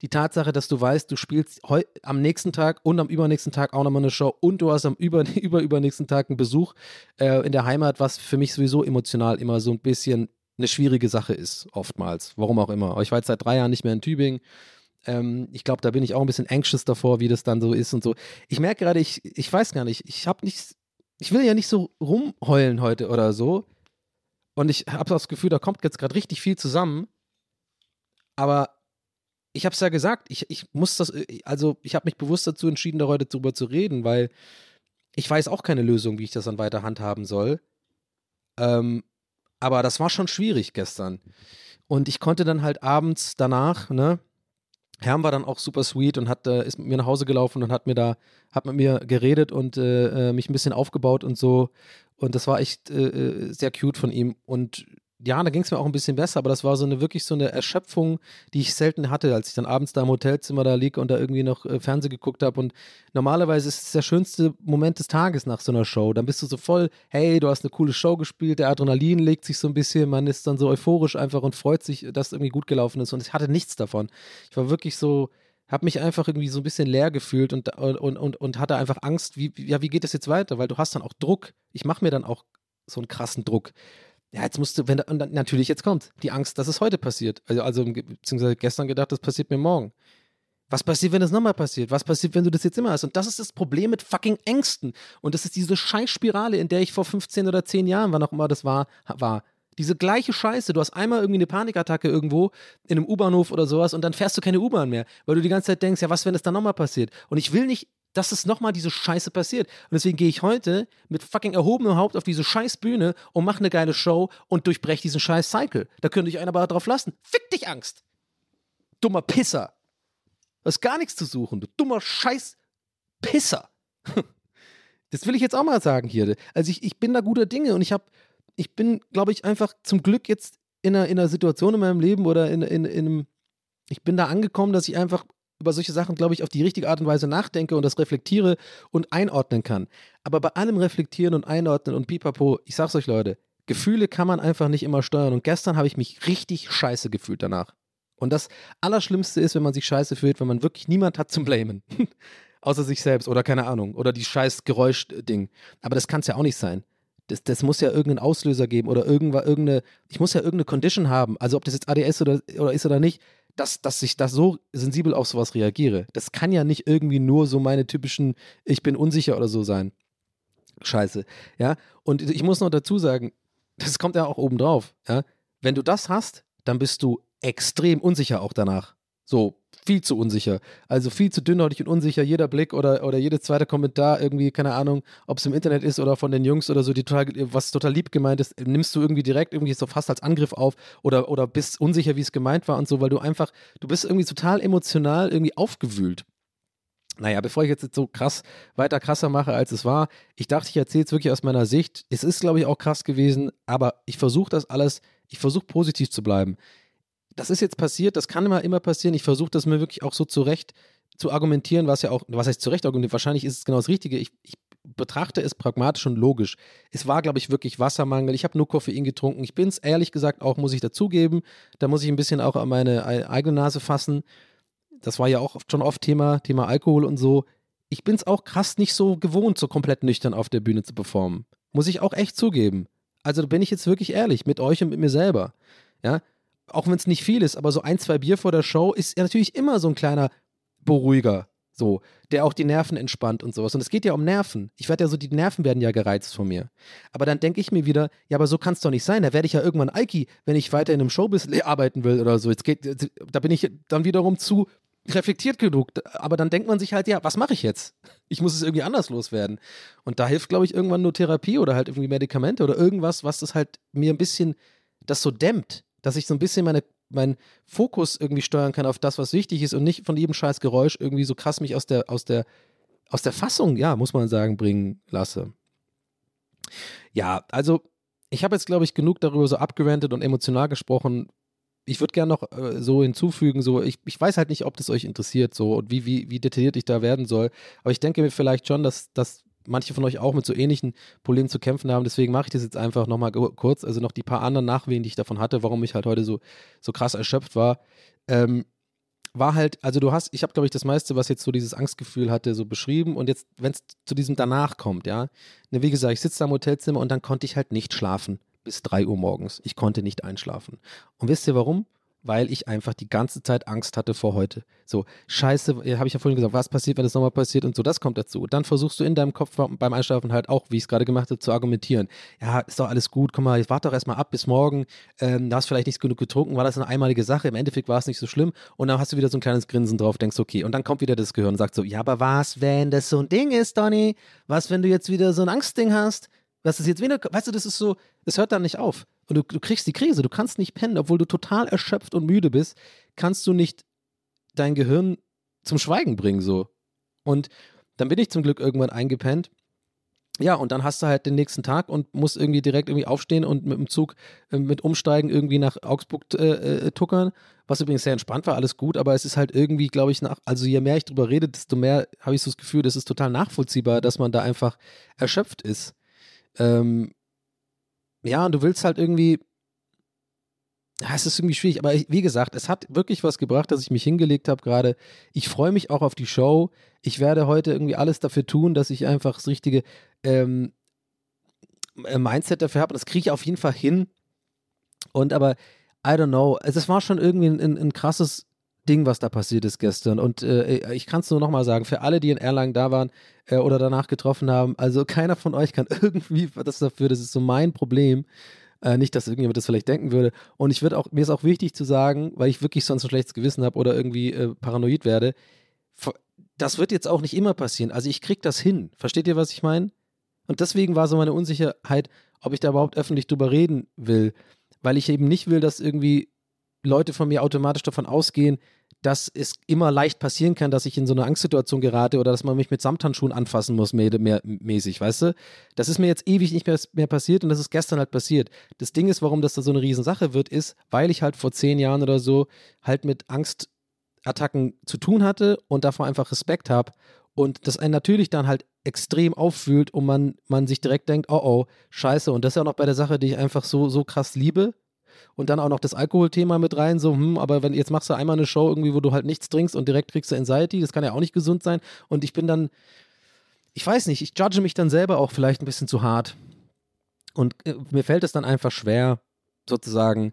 die Tatsache, dass du weißt, du spielst am nächsten Tag und am übernächsten Tag auch nochmal eine Show und du hast am über, [laughs] über übernächsten Tag einen Besuch äh, in der Heimat, was für mich sowieso emotional immer so ein bisschen eine schwierige Sache ist, oftmals. Warum auch immer. Ich war jetzt seit drei Jahren nicht mehr in Tübingen. Ähm, ich glaube, da bin ich auch ein bisschen anxious davor, wie das dann so ist und so. Ich merke gerade, ich, ich weiß gar nicht, ich habe nicht, ich will ja nicht so rumheulen heute oder so, und ich habe das Gefühl, da kommt jetzt gerade richtig viel zusammen. Aber ich habe es ja gesagt, ich, ich muss das, also ich habe mich bewusst dazu entschieden, da heute drüber zu reden, weil ich weiß auch keine Lösung, wie ich das dann weiter handhaben soll. Ähm, aber das war schon schwierig gestern. Und ich konnte dann halt abends danach, ne, Herm war dann auch super sweet und hat, äh, ist mit mir nach Hause gelaufen und hat mir da, hat mit mir geredet und äh, äh mich ein bisschen aufgebaut und so. Und das war echt äh, äh, sehr cute von ihm. Und ja, da ging es mir auch ein bisschen besser, aber das war so eine wirklich so eine Erschöpfung, die ich selten hatte, als ich dann abends da im Hotelzimmer da lieg und da irgendwie noch äh, Fernsehen geguckt habe. Und normalerweise ist es der schönste Moment des Tages nach so einer Show. Dann bist du so voll, hey, du hast eine coole Show gespielt, der Adrenalin legt sich so ein bisschen, man ist dann so euphorisch einfach und freut sich, dass irgendwie gut gelaufen ist. Und ich hatte nichts davon. Ich war wirklich so, habe mich einfach irgendwie so ein bisschen leer gefühlt und, und, und, und hatte einfach Angst, wie, ja, wie geht das jetzt weiter? Weil du hast dann auch Druck. Ich mache mir dann auch so einen krassen Druck. Ja, jetzt musst du, wenn, und dann, natürlich jetzt kommt die Angst, dass es heute passiert. Also, also beziehungsweise gestern gedacht, das passiert mir morgen. Was passiert, wenn das nochmal passiert? Was passiert, wenn du das jetzt immer hast? Und das ist das Problem mit fucking Ängsten. Und das ist diese Scheißspirale, in der ich vor 15 oder 10 Jahren, wann auch immer das war, war. Diese gleiche Scheiße. Du hast einmal irgendwie eine Panikattacke irgendwo in einem U-Bahnhof oder sowas und dann fährst du keine U-Bahn mehr, weil du die ganze Zeit denkst, ja, was, wenn das dann nochmal passiert? Und ich will nicht, dass es nochmal diese Scheiße passiert. Und deswegen gehe ich heute mit fucking erhobenem Haupt auf diese scheiß Bühne und mache eine geile Show und durchbreche diesen scheiß Cycle. Da könnte ich einen aber drauf lassen. Fick dich, Angst! Dummer Pisser! Du hast gar nichts zu suchen, du dummer scheiß Pisser! [laughs] Das will ich jetzt auch mal sagen hier. Also ich, ich bin da guter Dinge und ich habe ich bin, glaube ich, einfach zum Glück jetzt in einer, in einer Situation in meinem Leben oder in, in, in einem, ich bin da angekommen, dass ich einfach über solche Sachen, glaube ich, auf die richtige Art und Weise nachdenke und das reflektiere und einordnen kann. Aber bei allem Reflektieren und Einordnen und pipapo, ich sag's euch, Leute, Gefühle kann man einfach nicht immer steuern. Und gestern habe ich mich richtig scheiße gefühlt danach. Und das Allerschlimmste ist, wenn man sich scheiße fühlt, wenn man wirklich niemand hat zum Blamen. [laughs] Außer sich selbst oder keine Ahnung. Oder die scheiß Geräusch-Ding. Aber das kann es ja auch nicht sein das, das muss ja irgendeinen Auslöser geben oder irgendwas, irgendeine, ich muss ja irgendeine Condition haben, also ob das jetzt ADS oder, oder ist oder nicht, dass, dass ich da so sensibel auf sowas reagiere. Das kann ja nicht irgendwie nur so meine typischen, ich bin unsicher oder so sein. Scheiße. Ja. Und ich muss noch dazu sagen, [laughs] das kommt ja auch oben drauf. Ja. Wenn du das hast, dann bist du extrem unsicher auch danach. So, viel zu unsicher. Also viel zu dünnhäutig und unsicher. Jeder Blick oder, oder jedes zweite Kommentar irgendwie, keine Ahnung, ob es im Internet ist oder von den Jungs oder so, die total, was total lieb gemeint ist, nimmst du irgendwie direkt irgendwie so fast als Angriff auf oder, oder bist unsicher, wie es gemeint war und so, weil du einfach, du bist irgendwie total emotional irgendwie aufgewühlt. Naja, bevor ich jetzt so krass weiter krasser mache, als es war, ich dachte, ich erzähle es wirklich aus meiner Sicht. Es ist, glaube ich, auch krass gewesen, aber ich versuche das alles, ich versuche positiv zu bleiben das ist jetzt passiert, das kann immer, immer passieren. Ich versuche das mir wirklich auch so zurecht zu argumentieren, was ja auch, was heißt zurecht argumentieren, wahrscheinlich ist es genau das Richtige. Ich, ich betrachte es pragmatisch und logisch. Es war, glaube ich, wirklich Wassermangel. Ich habe nur Koffein getrunken. Ich bin es ehrlich gesagt auch, muss ich dazugeben. Da muss ich ein bisschen auch an meine eigene Nase fassen. Das war ja auch schon oft Thema, Thema Alkohol und so. Ich bin es auch krass nicht so gewohnt, so komplett nüchtern auf der Bühne zu performen. Muss ich auch echt zugeben. Also bin ich jetzt wirklich ehrlich mit euch und mit mir selber. Ja, auch wenn es nicht viel ist, aber so ein, zwei Bier vor der Show ist ja natürlich immer so ein kleiner Beruhiger, so, der auch die Nerven entspannt und sowas. Und es geht ja um Nerven. Ich werde ja so, die Nerven werden ja gereizt von mir. Aber dann denke ich mir wieder, ja, aber so kann es doch nicht sein. Da werde ich ja irgendwann Alki, wenn ich weiter in einem Showbiz arbeiten will oder so. Jetzt geht, da bin ich dann wiederum zu reflektiert genug. Aber dann denkt man sich halt, ja, was mache ich jetzt? Ich muss es irgendwie anders loswerden. Und da hilft, glaube ich, irgendwann nur Therapie oder halt irgendwie Medikamente oder irgendwas, was das halt mir ein bisschen das so dämmt dass ich so ein bisschen meine, meinen Fokus irgendwie steuern kann auf das, was wichtig ist und nicht von jedem scheiß Geräusch irgendwie so krass mich aus der, aus der, aus der Fassung, ja, muss man sagen, bringen lasse. Ja, also ich habe jetzt, glaube ich, genug darüber so abgerantet und emotional gesprochen. Ich würde gerne noch äh, so hinzufügen, so, ich, ich weiß halt nicht, ob das euch interessiert, so und wie, wie, wie detailliert ich da werden soll. Aber ich denke mir vielleicht schon, dass, dass manche von euch auch mit so ähnlichen Problemen zu kämpfen haben. Deswegen mache ich das jetzt einfach nochmal kurz. Also noch die paar anderen Nachwehen, die ich davon hatte, warum ich halt heute so, so krass erschöpft war. Ähm, war halt, also du hast, ich habe glaube ich das meiste, was jetzt so dieses Angstgefühl hatte, so beschrieben und jetzt, wenn es zu diesem danach kommt, ja, ne, wie gesagt, ich sitze da im Hotelzimmer und dann konnte ich halt nicht schlafen bis 3 Uhr morgens. Ich konnte nicht einschlafen. Und wisst ihr warum? Weil ich einfach die ganze Zeit Angst hatte vor heute. So, scheiße, habe ich ja vorhin gesagt, was passiert, wenn das nochmal passiert und so, das kommt dazu. Und dann versuchst du in deinem Kopf beim Einschlafen halt auch, wie ich es gerade gemacht habe, zu argumentieren. Ja, ist doch alles gut, komm mal, ich warte doch erstmal ab bis morgen, ähm, da hast vielleicht nicht genug getrunken, war das eine einmalige Sache, im Endeffekt war es nicht so schlimm und dann hast du wieder so ein kleines Grinsen drauf, denkst, okay, und dann kommt wieder das Gehirn und sagt so, ja, aber was, wenn das so ein Ding ist, Donny? Was, wenn du jetzt wieder so ein Angstding hast? Das ist jetzt wieder, weißt du, das ist so, es hört dann nicht auf. Und du, du kriegst die Krise, du kannst nicht pennen, obwohl du total erschöpft und müde bist, kannst du nicht dein Gehirn zum Schweigen bringen, so. Und dann bin ich zum Glück irgendwann eingepennt. Ja, und dann hast du halt den nächsten Tag und musst irgendwie direkt irgendwie aufstehen und mit dem Zug äh, mit Umsteigen irgendwie nach Augsburg äh, äh, tuckern, was übrigens sehr entspannt war, alles gut, aber es ist halt irgendwie, glaube ich, nach, also je mehr ich drüber rede, desto mehr habe ich so das Gefühl, das ist total nachvollziehbar, dass man da einfach erschöpft ist. Ähm, ja, und du willst halt irgendwie, ja, es ist irgendwie schwierig, aber wie gesagt, es hat wirklich was gebracht, dass ich mich hingelegt habe gerade. Ich freue mich auch auf die Show. Ich werde heute irgendwie alles dafür tun, dass ich einfach das richtige ähm, äh, Mindset dafür habe. Das kriege ich auf jeden Fall hin. Und aber, I don't know, es war schon irgendwie ein, ein krasses Ding, was da passiert ist gestern. Und äh, ich kann es nur nochmal sagen, für alle, die in Erlangen da waren äh, oder danach getroffen haben, also keiner von euch kann [laughs] irgendwie das dafür, das ist so mein Problem. Äh, nicht, dass irgendjemand das vielleicht denken würde. Und ich würde auch, mir ist auch wichtig zu sagen, weil ich wirklich sonst ein schlechtes Gewissen habe oder irgendwie äh, paranoid werde, das wird jetzt auch nicht immer passieren. Also ich kriege das hin. Versteht ihr, was ich meine? Und deswegen war so meine Unsicherheit, ob ich da überhaupt öffentlich drüber reden will. Weil ich eben nicht will, dass irgendwie Leute von mir automatisch davon ausgehen, dass es immer leicht passieren kann, dass ich in so eine Angstsituation gerate oder dass man mich mit Samthandschuhen anfassen muss, mehr, mehr, mäßig, weißt du? Das ist mir jetzt ewig nicht mehr, mehr passiert und das ist gestern halt passiert. Das Ding ist, warum das da so eine Riesensache wird, ist, weil ich halt vor zehn Jahren oder so halt mit Angstattacken zu tun hatte und davor einfach Respekt habe und das einen natürlich dann halt extrem auffühlt und man, man sich direkt denkt, oh oh, scheiße. Und das ist ja auch noch bei der Sache, die ich einfach so, so krass liebe, und dann auch noch das Alkoholthema mit rein, so, hm, aber wenn jetzt machst du einmal eine Show irgendwie, wo du halt nichts trinkst und direkt kriegst du Anxiety, das kann ja auch nicht gesund sein. Und ich bin dann, ich weiß nicht, ich judge mich dann selber auch vielleicht ein bisschen zu hart. Und äh, mir fällt es dann einfach schwer, sozusagen,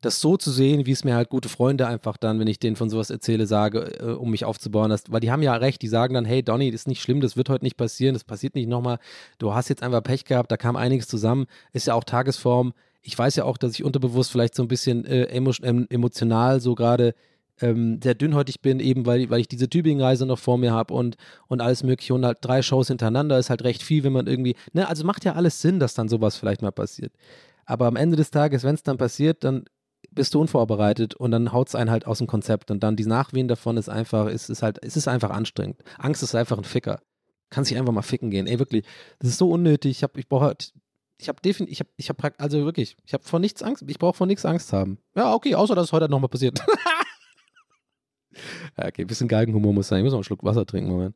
das so zu sehen, wie es mir halt gute Freunde einfach dann, wenn ich denen von sowas erzähle, sage, äh, um mich aufzubauen. Das, weil die haben ja recht, die sagen dann, hey Donny, das ist nicht schlimm, das wird heute nicht passieren, das passiert nicht nochmal. Du hast jetzt einfach Pech gehabt, da kam einiges zusammen, ist ja auch Tagesform ich weiß ja auch, dass ich unterbewusst vielleicht so ein bisschen äh, emotional so gerade ähm, sehr dünnhäutig bin, eben weil, weil ich diese Tübingen-Reise noch vor mir habe und, und alles mögliche und halt drei Shows hintereinander ist halt recht viel, wenn man irgendwie, ne, also macht ja alles Sinn, dass dann sowas vielleicht mal passiert. Aber am Ende des Tages, wenn es dann passiert, dann bist du unvorbereitet und dann haut es einen halt aus dem Konzept und dann die Nachwehen davon ist einfach, ist, ist halt, es ist einfach anstrengend. Angst ist einfach ein Ficker. Kann sich einfach mal ficken gehen. Ey, wirklich, das ist so unnötig. Ich, hab, ich brauche halt ich habe definitiv, ich habe, ich habe also wirklich, ich habe vor nichts Angst, ich brauche vor nichts Angst haben. Ja, okay, außer dass es heute nochmal passiert. [laughs] ja, okay, ein bisschen Galgenhumor muss sein. Ich muss noch einen Schluck Wasser trinken, Moment.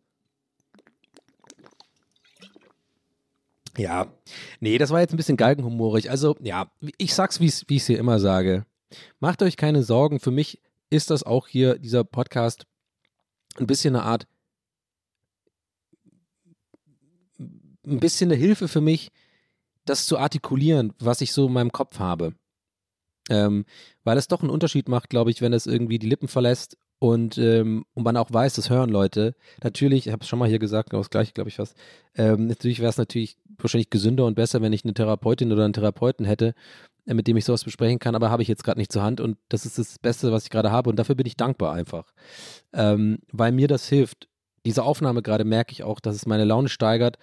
Ja, nee, das war jetzt ein bisschen galgenhumorig. Also, ja, ich sag's, wie ich es hier immer sage. Macht euch keine Sorgen. Für mich ist das auch hier, dieser Podcast, ein bisschen eine Art, ein bisschen eine Hilfe für mich, das zu artikulieren, was ich so in meinem Kopf habe. Ähm, weil es doch einen Unterschied macht, glaube ich, wenn es irgendwie die Lippen verlässt und, ähm, und man auch weiß, das hören Leute. Natürlich, ich habe es schon mal hier gesagt, genau das gleiche, glaube ich fast. Ähm, natürlich wäre es natürlich wahrscheinlich gesünder und besser, wenn ich eine Therapeutin oder einen Therapeuten hätte, äh, mit dem ich sowas besprechen kann, aber habe ich jetzt gerade nicht zur Hand und das ist das Beste, was ich gerade habe und dafür bin ich dankbar einfach. Ähm, weil mir das hilft. Diese Aufnahme gerade merke ich auch, dass es meine Laune steigert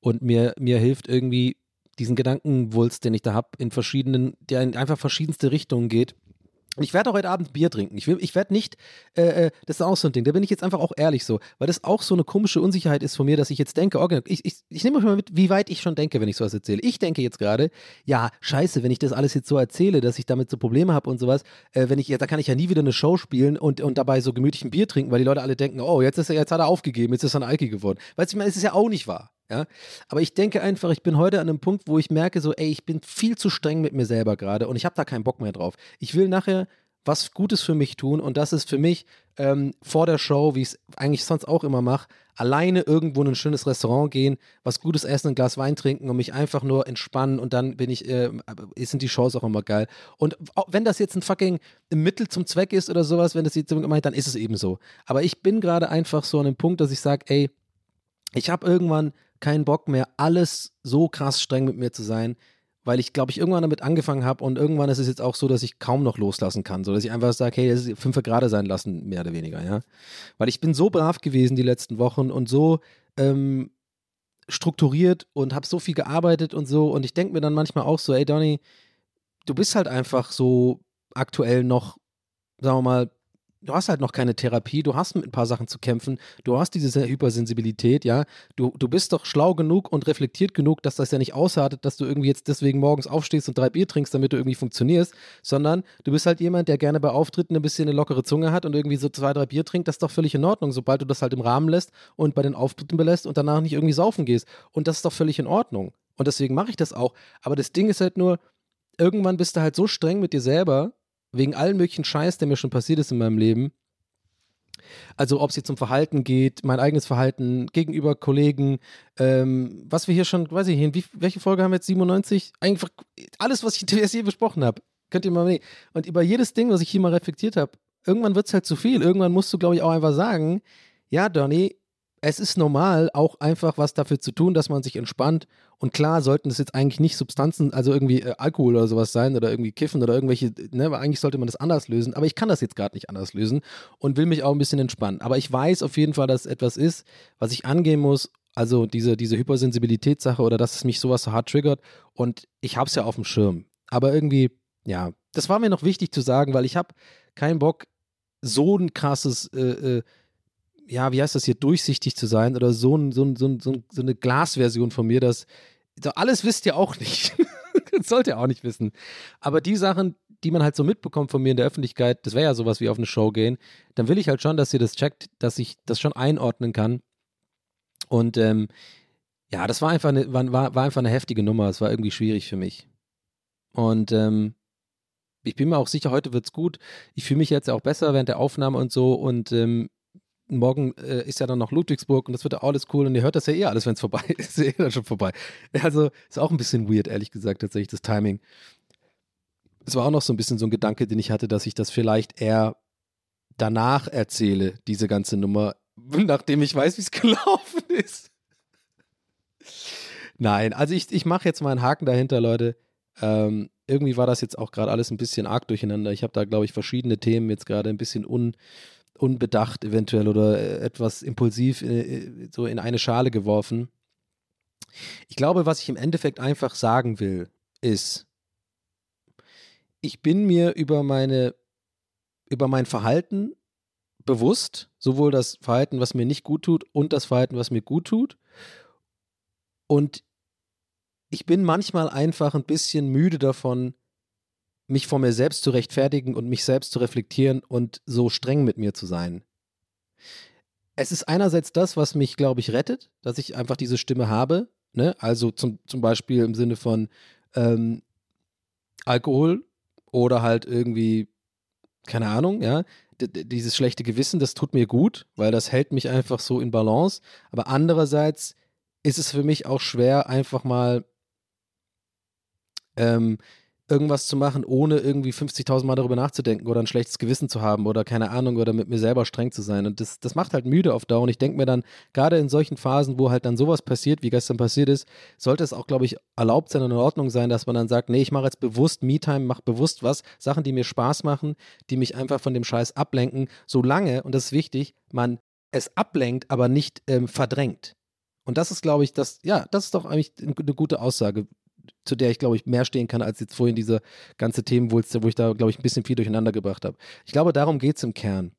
und mir, mir hilft irgendwie diesen Gedankenwulst, den ich da habe, in verschiedenen, der in einfach verschiedenste Richtungen geht. Ich werde heute Abend Bier trinken. Ich, ich werde nicht, äh, äh, das ist auch so ein Ding, da bin ich jetzt einfach auch ehrlich so, weil das auch so eine komische Unsicherheit ist von mir, dass ich jetzt denke, okay, ich, ich, ich nehme euch mal mit, wie weit ich schon denke, wenn ich sowas erzähle. Ich denke jetzt gerade, ja, scheiße, wenn ich das alles jetzt so erzähle, dass ich damit so Probleme habe und sowas, äh, wenn ich, ja, da kann ich ja nie wieder eine Show spielen und, und dabei so gemütlich ein Bier trinken, weil die Leute alle denken, oh, jetzt, ist er, jetzt hat er aufgegeben, jetzt ist er ein Alki geworden. Weißt du, ich meine, es ist ja auch nicht wahr. Ja, aber ich denke einfach, ich bin heute an einem Punkt, wo ich merke, so, ey, ich bin viel zu streng mit mir selber gerade und ich habe da keinen Bock mehr drauf. Ich will nachher was Gutes für mich tun und das ist für mich ähm, vor der Show, wie ich es eigentlich sonst auch immer mache, alleine irgendwo in ein schönes Restaurant gehen, was Gutes essen, ein Glas Wein trinken und mich einfach nur entspannen und dann bin ich, äh, sind die Shows auch immer geil. Und wenn das jetzt ein fucking Mittel zum Zweck ist oder sowas, wenn das jetzt jemand meint, dann ist es eben so. Aber ich bin gerade einfach so an dem Punkt, dass ich sage, ey, ich habe irgendwann keinen Bock mehr, alles so krass streng mit mir zu sein, weil ich, glaube ich, irgendwann damit angefangen habe und irgendwann ist es jetzt auch so, dass ich kaum noch loslassen kann, so dass ich einfach sage, hey, das ist fünf gerade sein lassen, mehr oder weniger, ja. Weil ich bin so brav gewesen die letzten Wochen und so ähm, strukturiert und habe so viel gearbeitet und so und ich denke mir dann manchmal auch so, ey Donny, du bist halt einfach so aktuell noch, sagen wir mal, du hast halt noch keine Therapie, du hast mit ein paar Sachen zu kämpfen, du hast diese Hypersensibilität, ja, du, du bist doch schlau genug und reflektiert genug, dass das ja nicht ausartet, dass du irgendwie jetzt deswegen morgens aufstehst und drei Bier trinkst, damit du irgendwie funktionierst, sondern du bist halt jemand, der gerne bei Auftritten ein bisschen eine lockere Zunge hat und irgendwie so zwei, drei Bier trinkt, das ist doch völlig in Ordnung, sobald du das halt im Rahmen lässt und bei den Auftritten belässt und danach nicht irgendwie saufen gehst. Und das ist doch völlig in Ordnung. Und deswegen mache ich das auch. Aber das Ding ist halt nur, irgendwann bist du halt so streng mit dir selber, wegen allen möglichen Scheiß, der mir schon passiert ist in meinem Leben. Also ob es jetzt um Verhalten geht, mein eigenes Verhalten gegenüber Kollegen, ähm, was wir hier schon, weiß ich, wie, welche Folge haben wir jetzt, 97? Einfach alles, was ich jetzt hier besprochen habe. Könnt ihr mal nee. Und über jedes Ding, was ich hier mal reflektiert habe, irgendwann wird es halt zu viel. Irgendwann musst du, glaube ich, auch einfach sagen, ja, Donny, es ist normal, auch einfach was dafür zu tun, dass man sich entspannt. Und klar sollten es jetzt eigentlich nicht Substanzen, also irgendwie äh, Alkohol oder sowas sein oder irgendwie Kiffen oder irgendwelche, ne, weil eigentlich sollte man das anders lösen. Aber ich kann das jetzt gerade nicht anders lösen und will mich auch ein bisschen entspannen. Aber ich weiß auf jeden Fall, dass es etwas ist, was ich angehen muss. Also diese, diese Hypersensibilitätssache oder dass es mich sowas so hart triggert. Und ich habe es ja auf dem Schirm. Aber irgendwie, ja, das war mir noch wichtig zu sagen, weil ich habe keinen Bock, so ein krasses äh, äh, ja, wie heißt das hier, durchsichtig zu sein oder so, ein, so, ein, so, ein, so, ein, so eine Glasversion von mir, dass so alles wisst ihr auch nicht. [laughs] das sollt ihr auch nicht wissen. Aber die Sachen, die man halt so mitbekommt von mir in der Öffentlichkeit, das wäre ja sowas wie auf eine Show gehen, dann will ich halt schon, dass ihr das checkt, dass ich das schon einordnen kann. Und ähm, ja, das war einfach, eine, war, war einfach eine heftige Nummer. Es war irgendwie schwierig für mich. Und ähm, ich bin mir auch sicher, heute wird's gut. Ich fühle mich jetzt auch besser während der Aufnahme und so. Und ähm, morgen äh, ist ja dann noch Ludwigsburg und das wird ja alles cool und ihr hört das ja eh alles, wenn es vorbei ist. [laughs] ist eh dann schon vorbei. Also ist auch ein bisschen weird, ehrlich gesagt, tatsächlich, das Timing. Es war auch noch so ein bisschen so ein Gedanke, den ich hatte, dass ich das vielleicht eher danach erzähle, diese ganze Nummer, [laughs] nachdem ich weiß, wie es [laughs] gelaufen ist. Nein, also ich, ich mache jetzt mal einen Haken dahinter, Leute. Ähm, irgendwie war das jetzt auch gerade alles ein bisschen arg durcheinander. Ich habe da, glaube ich, verschiedene Themen jetzt gerade ein bisschen un, unbedacht eventuell oder äh, etwas impulsiv äh, so in eine Schale geworfen. Ich glaube, was ich im Endeffekt einfach sagen will, ist, ich bin mir über meine, über mein Verhalten bewusst, sowohl das Verhalten, was mir nicht gut tut, und das Verhalten, was mir gut tut. Und ich bin manchmal einfach ein bisschen müde davon, mich vor mir selbst zu rechtfertigen und mich selbst zu reflektieren und so streng mit mir zu sein. Es ist einerseits das, was mich, glaube ich, rettet, dass ich einfach diese Stimme habe. Ne? Also zum, zum Beispiel im Sinne von ähm, Alkohol oder halt irgendwie, keine Ahnung, ja, D dieses schlechte Gewissen, das tut mir gut, weil das hält mich einfach so in Balance. Aber andererseits ist es für mich auch schwer, einfach mal ähm, irgendwas zu machen, ohne irgendwie 50.000 Mal darüber nachzudenken oder ein schlechtes Gewissen zu haben oder keine Ahnung oder mit mir selber streng zu sein. Und das, das macht halt müde auf Dauer. Und ich denke mir dann, gerade in solchen Phasen, wo halt dann sowas passiert, wie gestern passiert ist, sollte es auch, glaube ich, erlaubt sein und in Ordnung sein, dass man dann sagt, nee, ich mache jetzt bewusst Me-Time, mache bewusst was, Sachen, die mir Spaß machen, die mich einfach von dem Scheiß ablenken, solange, und das ist wichtig, man es ablenkt, aber nicht ähm, verdrängt. Und das ist, glaube ich, das, ja, das ist doch eigentlich eine gute Aussage zu der ich, glaube ich, mehr stehen kann, als jetzt vorhin diese ganze Themenwulste, wo ich da, glaube ich, ein bisschen viel durcheinander gebracht habe. Ich glaube, darum geht es im Kern.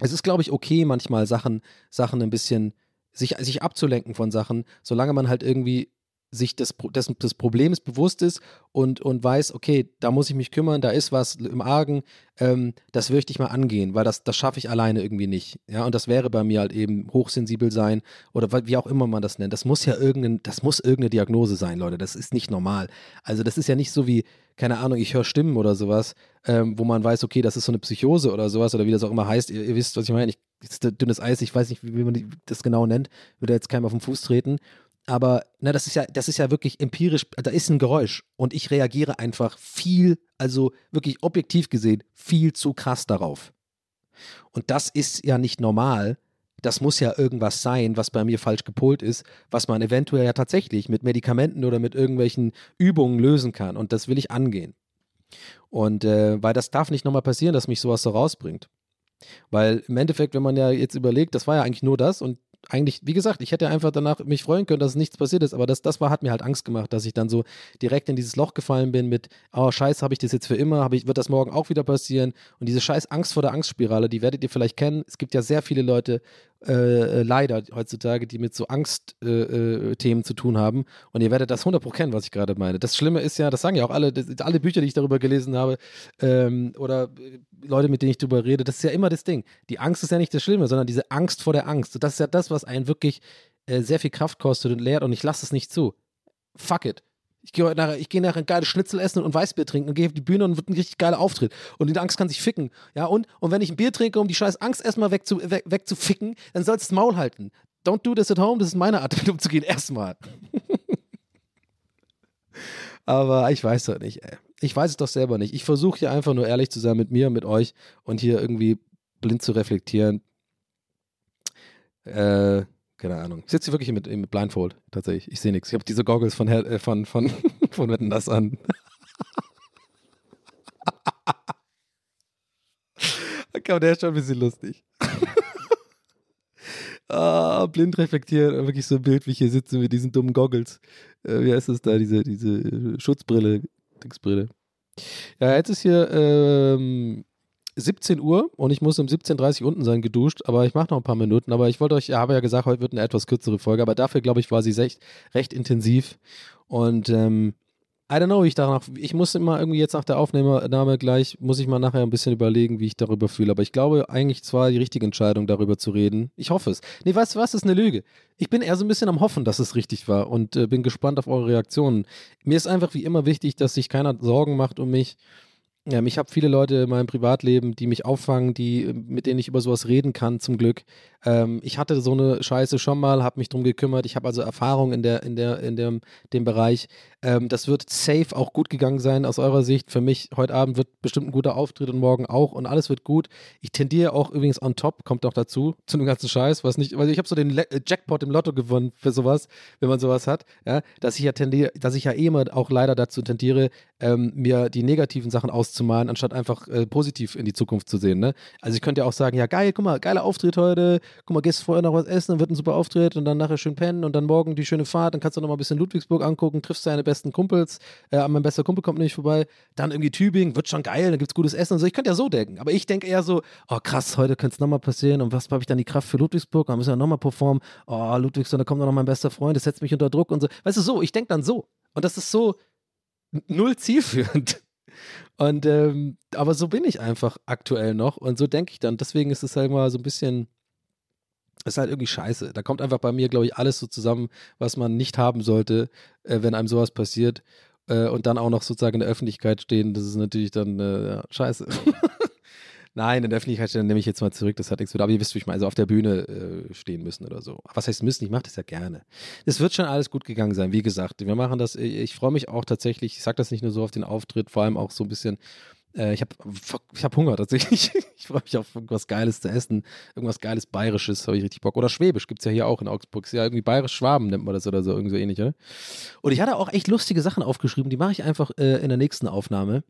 Es ist, glaube ich, okay, manchmal Sachen, Sachen ein bisschen, sich, sich abzulenken von Sachen, solange man halt irgendwie sich des, des, des Problems bewusst ist und, und weiß, okay, da muss ich mich kümmern, da ist was im Argen, ähm, das möchte ich mal angehen, weil das, das schaffe ich alleine irgendwie nicht. Ja, und das wäre bei mir halt eben hochsensibel sein oder wie auch immer man das nennt. Das muss ja irgendein, das muss irgendeine Diagnose sein, Leute. Das ist nicht normal. Also das ist ja nicht so wie, keine Ahnung, ich höre Stimmen oder sowas, ähm, wo man weiß, okay, das ist so eine Psychose oder sowas oder wie das auch immer heißt. Ihr, ihr wisst, was ich meine. Ich, das ist dünnes Eis, ich weiß nicht, wie, wie man das genau nennt, würde jetzt keinem auf den Fuß treten aber na, das ist ja, das ist ja wirklich empirisch, da ist ein Geräusch und ich reagiere einfach viel, also wirklich objektiv gesehen, viel zu krass darauf. Und das ist ja nicht normal. Das muss ja irgendwas sein, was bei mir falsch gepolt ist, was man eventuell ja tatsächlich mit Medikamenten oder mit irgendwelchen Übungen lösen kann. Und das will ich angehen. Und äh, weil das darf nicht nochmal passieren, dass mich sowas so rausbringt. Weil im Endeffekt, wenn man ja jetzt überlegt, das war ja eigentlich nur das und eigentlich, wie gesagt, ich hätte einfach danach mich freuen können, dass nichts passiert ist, aber das, das war, hat mir halt Angst gemacht, dass ich dann so direkt in dieses Loch gefallen bin mit, oh scheiße, habe ich das jetzt für immer, ich, wird das morgen auch wieder passieren und diese scheiß Angst vor der Angstspirale, die werdet ihr vielleicht kennen. Es gibt ja sehr viele Leute, äh, äh leider heutzutage, die mit so Angstthemen äh, äh, zu tun haben. Und ihr werdet das 100% kennen, was ich gerade meine. Das Schlimme ist ja, das sagen ja auch alle, das, alle Bücher, die ich darüber gelesen habe, ähm, oder äh, Leute, mit denen ich darüber rede, das ist ja immer das Ding. Die Angst ist ja nicht das Schlimme, sondern diese Angst vor der Angst. Das ist ja das, was einen wirklich äh, sehr viel Kraft kostet und lehrt und ich lasse es nicht zu. Fuck it. Ich gehe nachher, ich gehe nachher ein geiles Schnitzel essen und Weißbier trinken und gehe auf die Bühne und wird ein richtig geiler Auftritt. Und die Angst kann sich ficken. Ja, und, und wenn ich ein Bier trinke, um die scheiß Angst erstmal wegzu, weg, wegzuficken, dann sollst du das Maul halten. Don't do this at home, das ist meine Art, [laughs] damit umzugehen. Erstmal. [laughs] Aber ich weiß doch nicht, ey. Ich weiß es doch selber nicht. Ich versuche hier einfach nur ehrlich zu sein mit mir, mit euch und hier irgendwie blind zu reflektieren. Äh, keine Ahnung. Ich sitze hier wirklich mit, mit Blindfold, tatsächlich. Ich sehe nichts. Ich habe diese Goggles von, äh, von, von, [laughs] von Wetten das an. [laughs] okay, der ist schon ein bisschen lustig. [laughs] ah, blind reflektieren, wirklich so ein Bild, wie ich hier sitze mit diesen dummen Goggles. Äh, wie heißt das da, diese, diese Schutzbrille, Dingsbrille. Ja, jetzt ist hier ähm, 17 Uhr und ich muss um 17.30 Uhr unten sein, geduscht, aber ich mache noch ein paar Minuten. Aber ich wollte euch, ich habe ja gesagt, heute wird eine etwas kürzere Folge, aber dafür, glaube ich, war sie recht, recht intensiv. Und ähm, I don't know, wie ich danach, ich muss immer irgendwie jetzt nach der Aufnahme gleich, muss ich mal nachher ein bisschen überlegen, wie ich darüber fühle. Aber ich glaube eigentlich zwar die richtige Entscheidung, darüber zu reden. Ich hoffe es. Nee, weißt du was, das ist eine Lüge. Ich bin eher so ein bisschen am Hoffen, dass es richtig war und äh, bin gespannt auf eure Reaktionen. Mir ist einfach wie immer wichtig, dass sich keiner Sorgen macht um mich ähm, ich habe viele Leute in meinem Privatleben, die mich auffangen, die, mit denen ich über sowas reden kann, zum Glück. Ähm, ich hatte so eine Scheiße schon mal, habe mich drum gekümmert. Ich habe also Erfahrung in, der, in, der, in dem, dem Bereich. Ähm, das wird safe auch gut gegangen sein aus eurer Sicht. Für mich heute Abend wird bestimmt ein guter Auftritt und morgen auch und alles wird gut. Ich tendiere auch übrigens on top, kommt auch dazu, [laughs] zu dem ganzen Scheiß, was nicht, weil ich habe so den Le äh, Jackpot im Lotto gewonnen für sowas, wenn man sowas hat, ja, dass ich ja tendiere, dass ich ja eh immer auch leider dazu tendiere, ähm, mir die negativen Sachen auszumalen, anstatt einfach äh, positiv in die Zukunft zu sehen. Ne? Also ich könnte ja auch sagen, ja geil, guck mal, geiler Auftritt heute, guck mal, gehst vorher noch was essen, dann wird ein super Auftritt und dann nachher schön pennen und dann morgen die schöne Fahrt, dann kannst du noch mal ein bisschen Ludwigsburg angucken, triffst deine besten Kumpels, äh, mein bester Kumpel kommt nämlich vorbei, dann irgendwie Tübingen, wird schon geil, dann gibt's gutes Essen und so. Ich könnte ja so denken, aber ich denke eher so, oh krass, heute könnte es nochmal passieren und was habe ich dann die Kraft für Ludwigsburg, dann müssen wir nochmal performen, oh Ludwigsburg, da kommt noch mein bester Freund, das setzt mich unter Druck und so. Weißt du, so, ich denke dann so. Und das ist so null zielführend. [laughs] Und ähm, aber so bin ich einfach aktuell noch und so denke ich dann. Deswegen ist es halt mal so ein bisschen ist halt irgendwie scheiße. Da kommt einfach bei mir, glaube ich, alles so zusammen, was man nicht haben sollte, äh, wenn einem sowas passiert. Äh, und dann auch noch sozusagen in der Öffentlichkeit stehen, das ist natürlich dann äh, ja, scheiße. [laughs] Nein, in der Öffentlichkeit stehen, nehme ich jetzt mal zurück, das hat nichts mit, aber ihr wisst, wie ich meine, also auf der Bühne äh, stehen müssen oder so. Was heißt müssen? Ich mache das ja gerne. Es wird schon alles gut gegangen sein, wie gesagt. Wir machen das, ich freue mich auch tatsächlich, ich sage das nicht nur so auf den Auftritt, vor allem auch so ein bisschen äh, ich habe ich hab Hunger tatsächlich. [laughs] Ich freue mich auf irgendwas Geiles zu essen. Irgendwas Geiles Bayerisches habe ich richtig Bock. Oder Schwäbisch gibt es ja hier auch in Augsburg. Ist ja irgendwie Bayerisch-Schwaben nennt man das oder so, irgendwie so ähnlich, oder? Und ich hatte auch echt lustige Sachen aufgeschrieben. Die mache ich einfach äh, in der nächsten Aufnahme.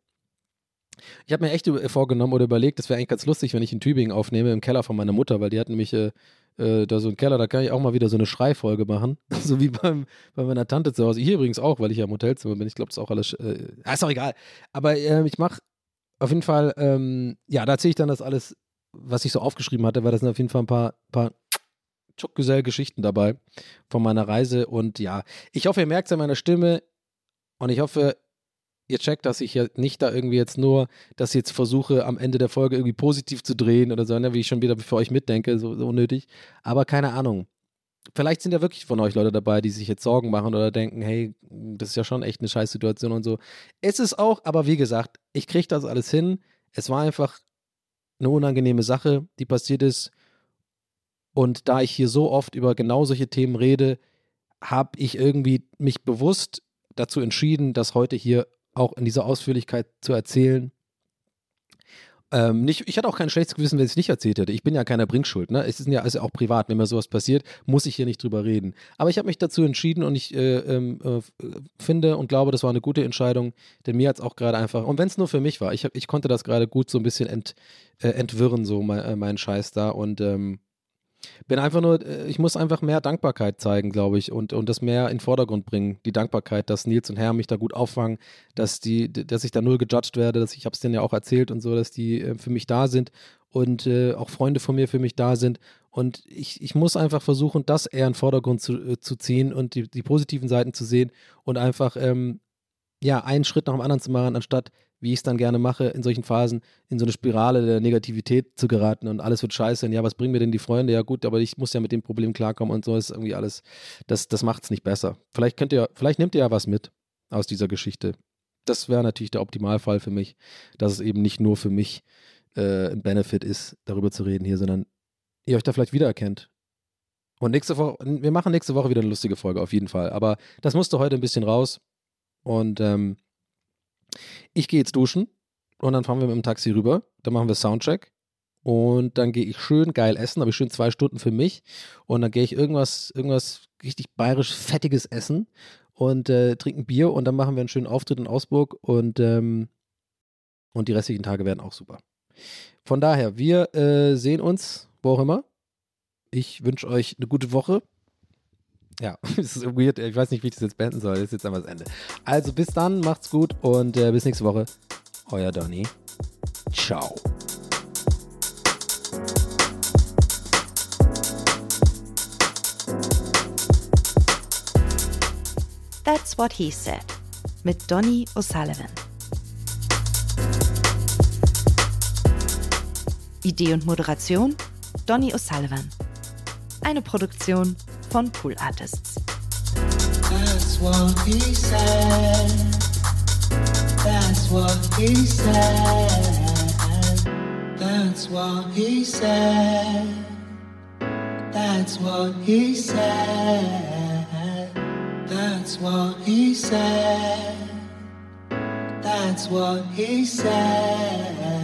Ich habe mir echt vorgenommen oder überlegt, das wäre eigentlich ganz lustig, wenn ich in Tübingen aufnehme, im Keller von meiner Mutter, weil die hat nämlich äh, äh, da so einen Keller, da kann ich auch mal wieder so eine Schreifolge machen. [laughs] so wie beim, bei meiner Tante zu Hause. Hier übrigens auch, weil ich ja im Hotelzimmer bin. Ich glaube, das ist auch alles. Äh, ist auch egal. Aber äh, ich mache auf jeden Fall, ähm, ja, da erzähle ich dann das alles, was ich so aufgeschrieben hatte, weil das sind auf jeden Fall ein paar, paar Geschichten dabei von meiner Reise. Und ja, ich hoffe, ihr merkt es an meiner Stimme und ich hoffe, ihr checkt, dass ich ja nicht da irgendwie jetzt nur, dass ich jetzt versuche, am Ende der Folge irgendwie positiv zu drehen oder so, ne, wie ich schon wieder für euch mitdenke, so, so unnötig. Aber keine Ahnung. Vielleicht sind ja wirklich von euch Leute dabei, die sich jetzt Sorgen machen oder denken, hey, das ist ja schon echt eine Scheißsituation und so. Es ist auch, aber wie gesagt, ich kriege das alles hin. Es war einfach eine unangenehme Sache, die passiert ist. Und da ich hier so oft über genau solche Themen rede, habe ich irgendwie mich bewusst dazu entschieden, das heute hier auch in dieser Ausführlichkeit zu erzählen. Ähm, nicht, ich hatte auch kein schlechtes Gewissen, wenn ich es nicht erzählt hätte. Ich bin ja keiner Bringschuld. Ne? Es ist ja also auch privat, wenn mir sowas passiert, muss ich hier nicht drüber reden. Aber ich habe mich dazu entschieden und ich äh, ähm, äh, finde und glaube, das war eine gute Entscheidung, denn mir hat es auch gerade einfach, und wenn es nur für mich war, ich, hab, ich konnte das gerade gut so ein bisschen ent, äh, entwirren, so mein, äh, meinen Scheiß da und ähm, bin einfach nur, äh, ich muss einfach mehr Dankbarkeit zeigen, glaube ich, und, und das mehr in den Vordergrund bringen. Die Dankbarkeit, dass Nils und Herr mich da gut auffangen, dass die, dass ich da null gejudged werde, dass ich, habe es denen ja auch erzählt und so, dass die äh, für mich da sind und äh, auch Freunde von mir für mich da sind. Und ich, ich muss einfach versuchen, das eher in den Vordergrund zu, äh, zu ziehen und die, die positiven Seiten zu sehen und einfach ähm, ja, einen Schritt nach dem anderen zu machen, anstatt wie ich es dann gerne mache, in solchen Phasen in so eine Spirale der Negativität zu geraten und alles wird scheiße. Und ja, was bringen mir denn die Freunde? Ja, gut, aber ich muss ja mit dem Problem klarkommen und so ist irgendwie alles, das, das macht es nicht besser. Vielleicht könnt ihr, vielleicht nehmt ihr ja was mit aus dieser Geschichte. Das wäre natürlich der Optimalfall für mich, dass es eben nicht nur für mich äh, ein Benefit ist, darüber zu reden hier, sondern ihr euch da vielleicht wiedererkennt. Und nächste Woche, wir machen nächste Woche wieder eine lustige Folge, auf jeden Fall. Aber das musste heute ein bisschen raus. Und ähm, ich gehe jetzt duschen und dann fahren wir mit dem Taxi rüber. Dann machen wir Soundcheck und dann gehe ich schön geil essen, habe ich schön zwei Stunden für mich und dann gehe ich irgendwas, irgendwas richtig bayerisch fettiges essen und äh, trinken Bier und dann machen wir einen schönen Auftritt in Augsburg und, ähm, und die restlichen Tage werden auch super. Von daher, wir äh, sehen uns, wo auch immer. Ich wünsche euch eine gute Woche. Ja, [laughs] es ist weird. Ich weiß nicht, wie ich das jetzt beenden soll. Das ist jetzt einfach das Ende. Also bis dann, macht's gut und äh, bis nächste Woche. Euer Donny. Ciao. That's What He Said mit Donny O'Sullivan. Idee und Moderation Donny O'Sullivan. Eine Produktion von Pool Artists. That's what he said. That's what he said. That's what he said. That's what he said. That's what he said. That's what he said.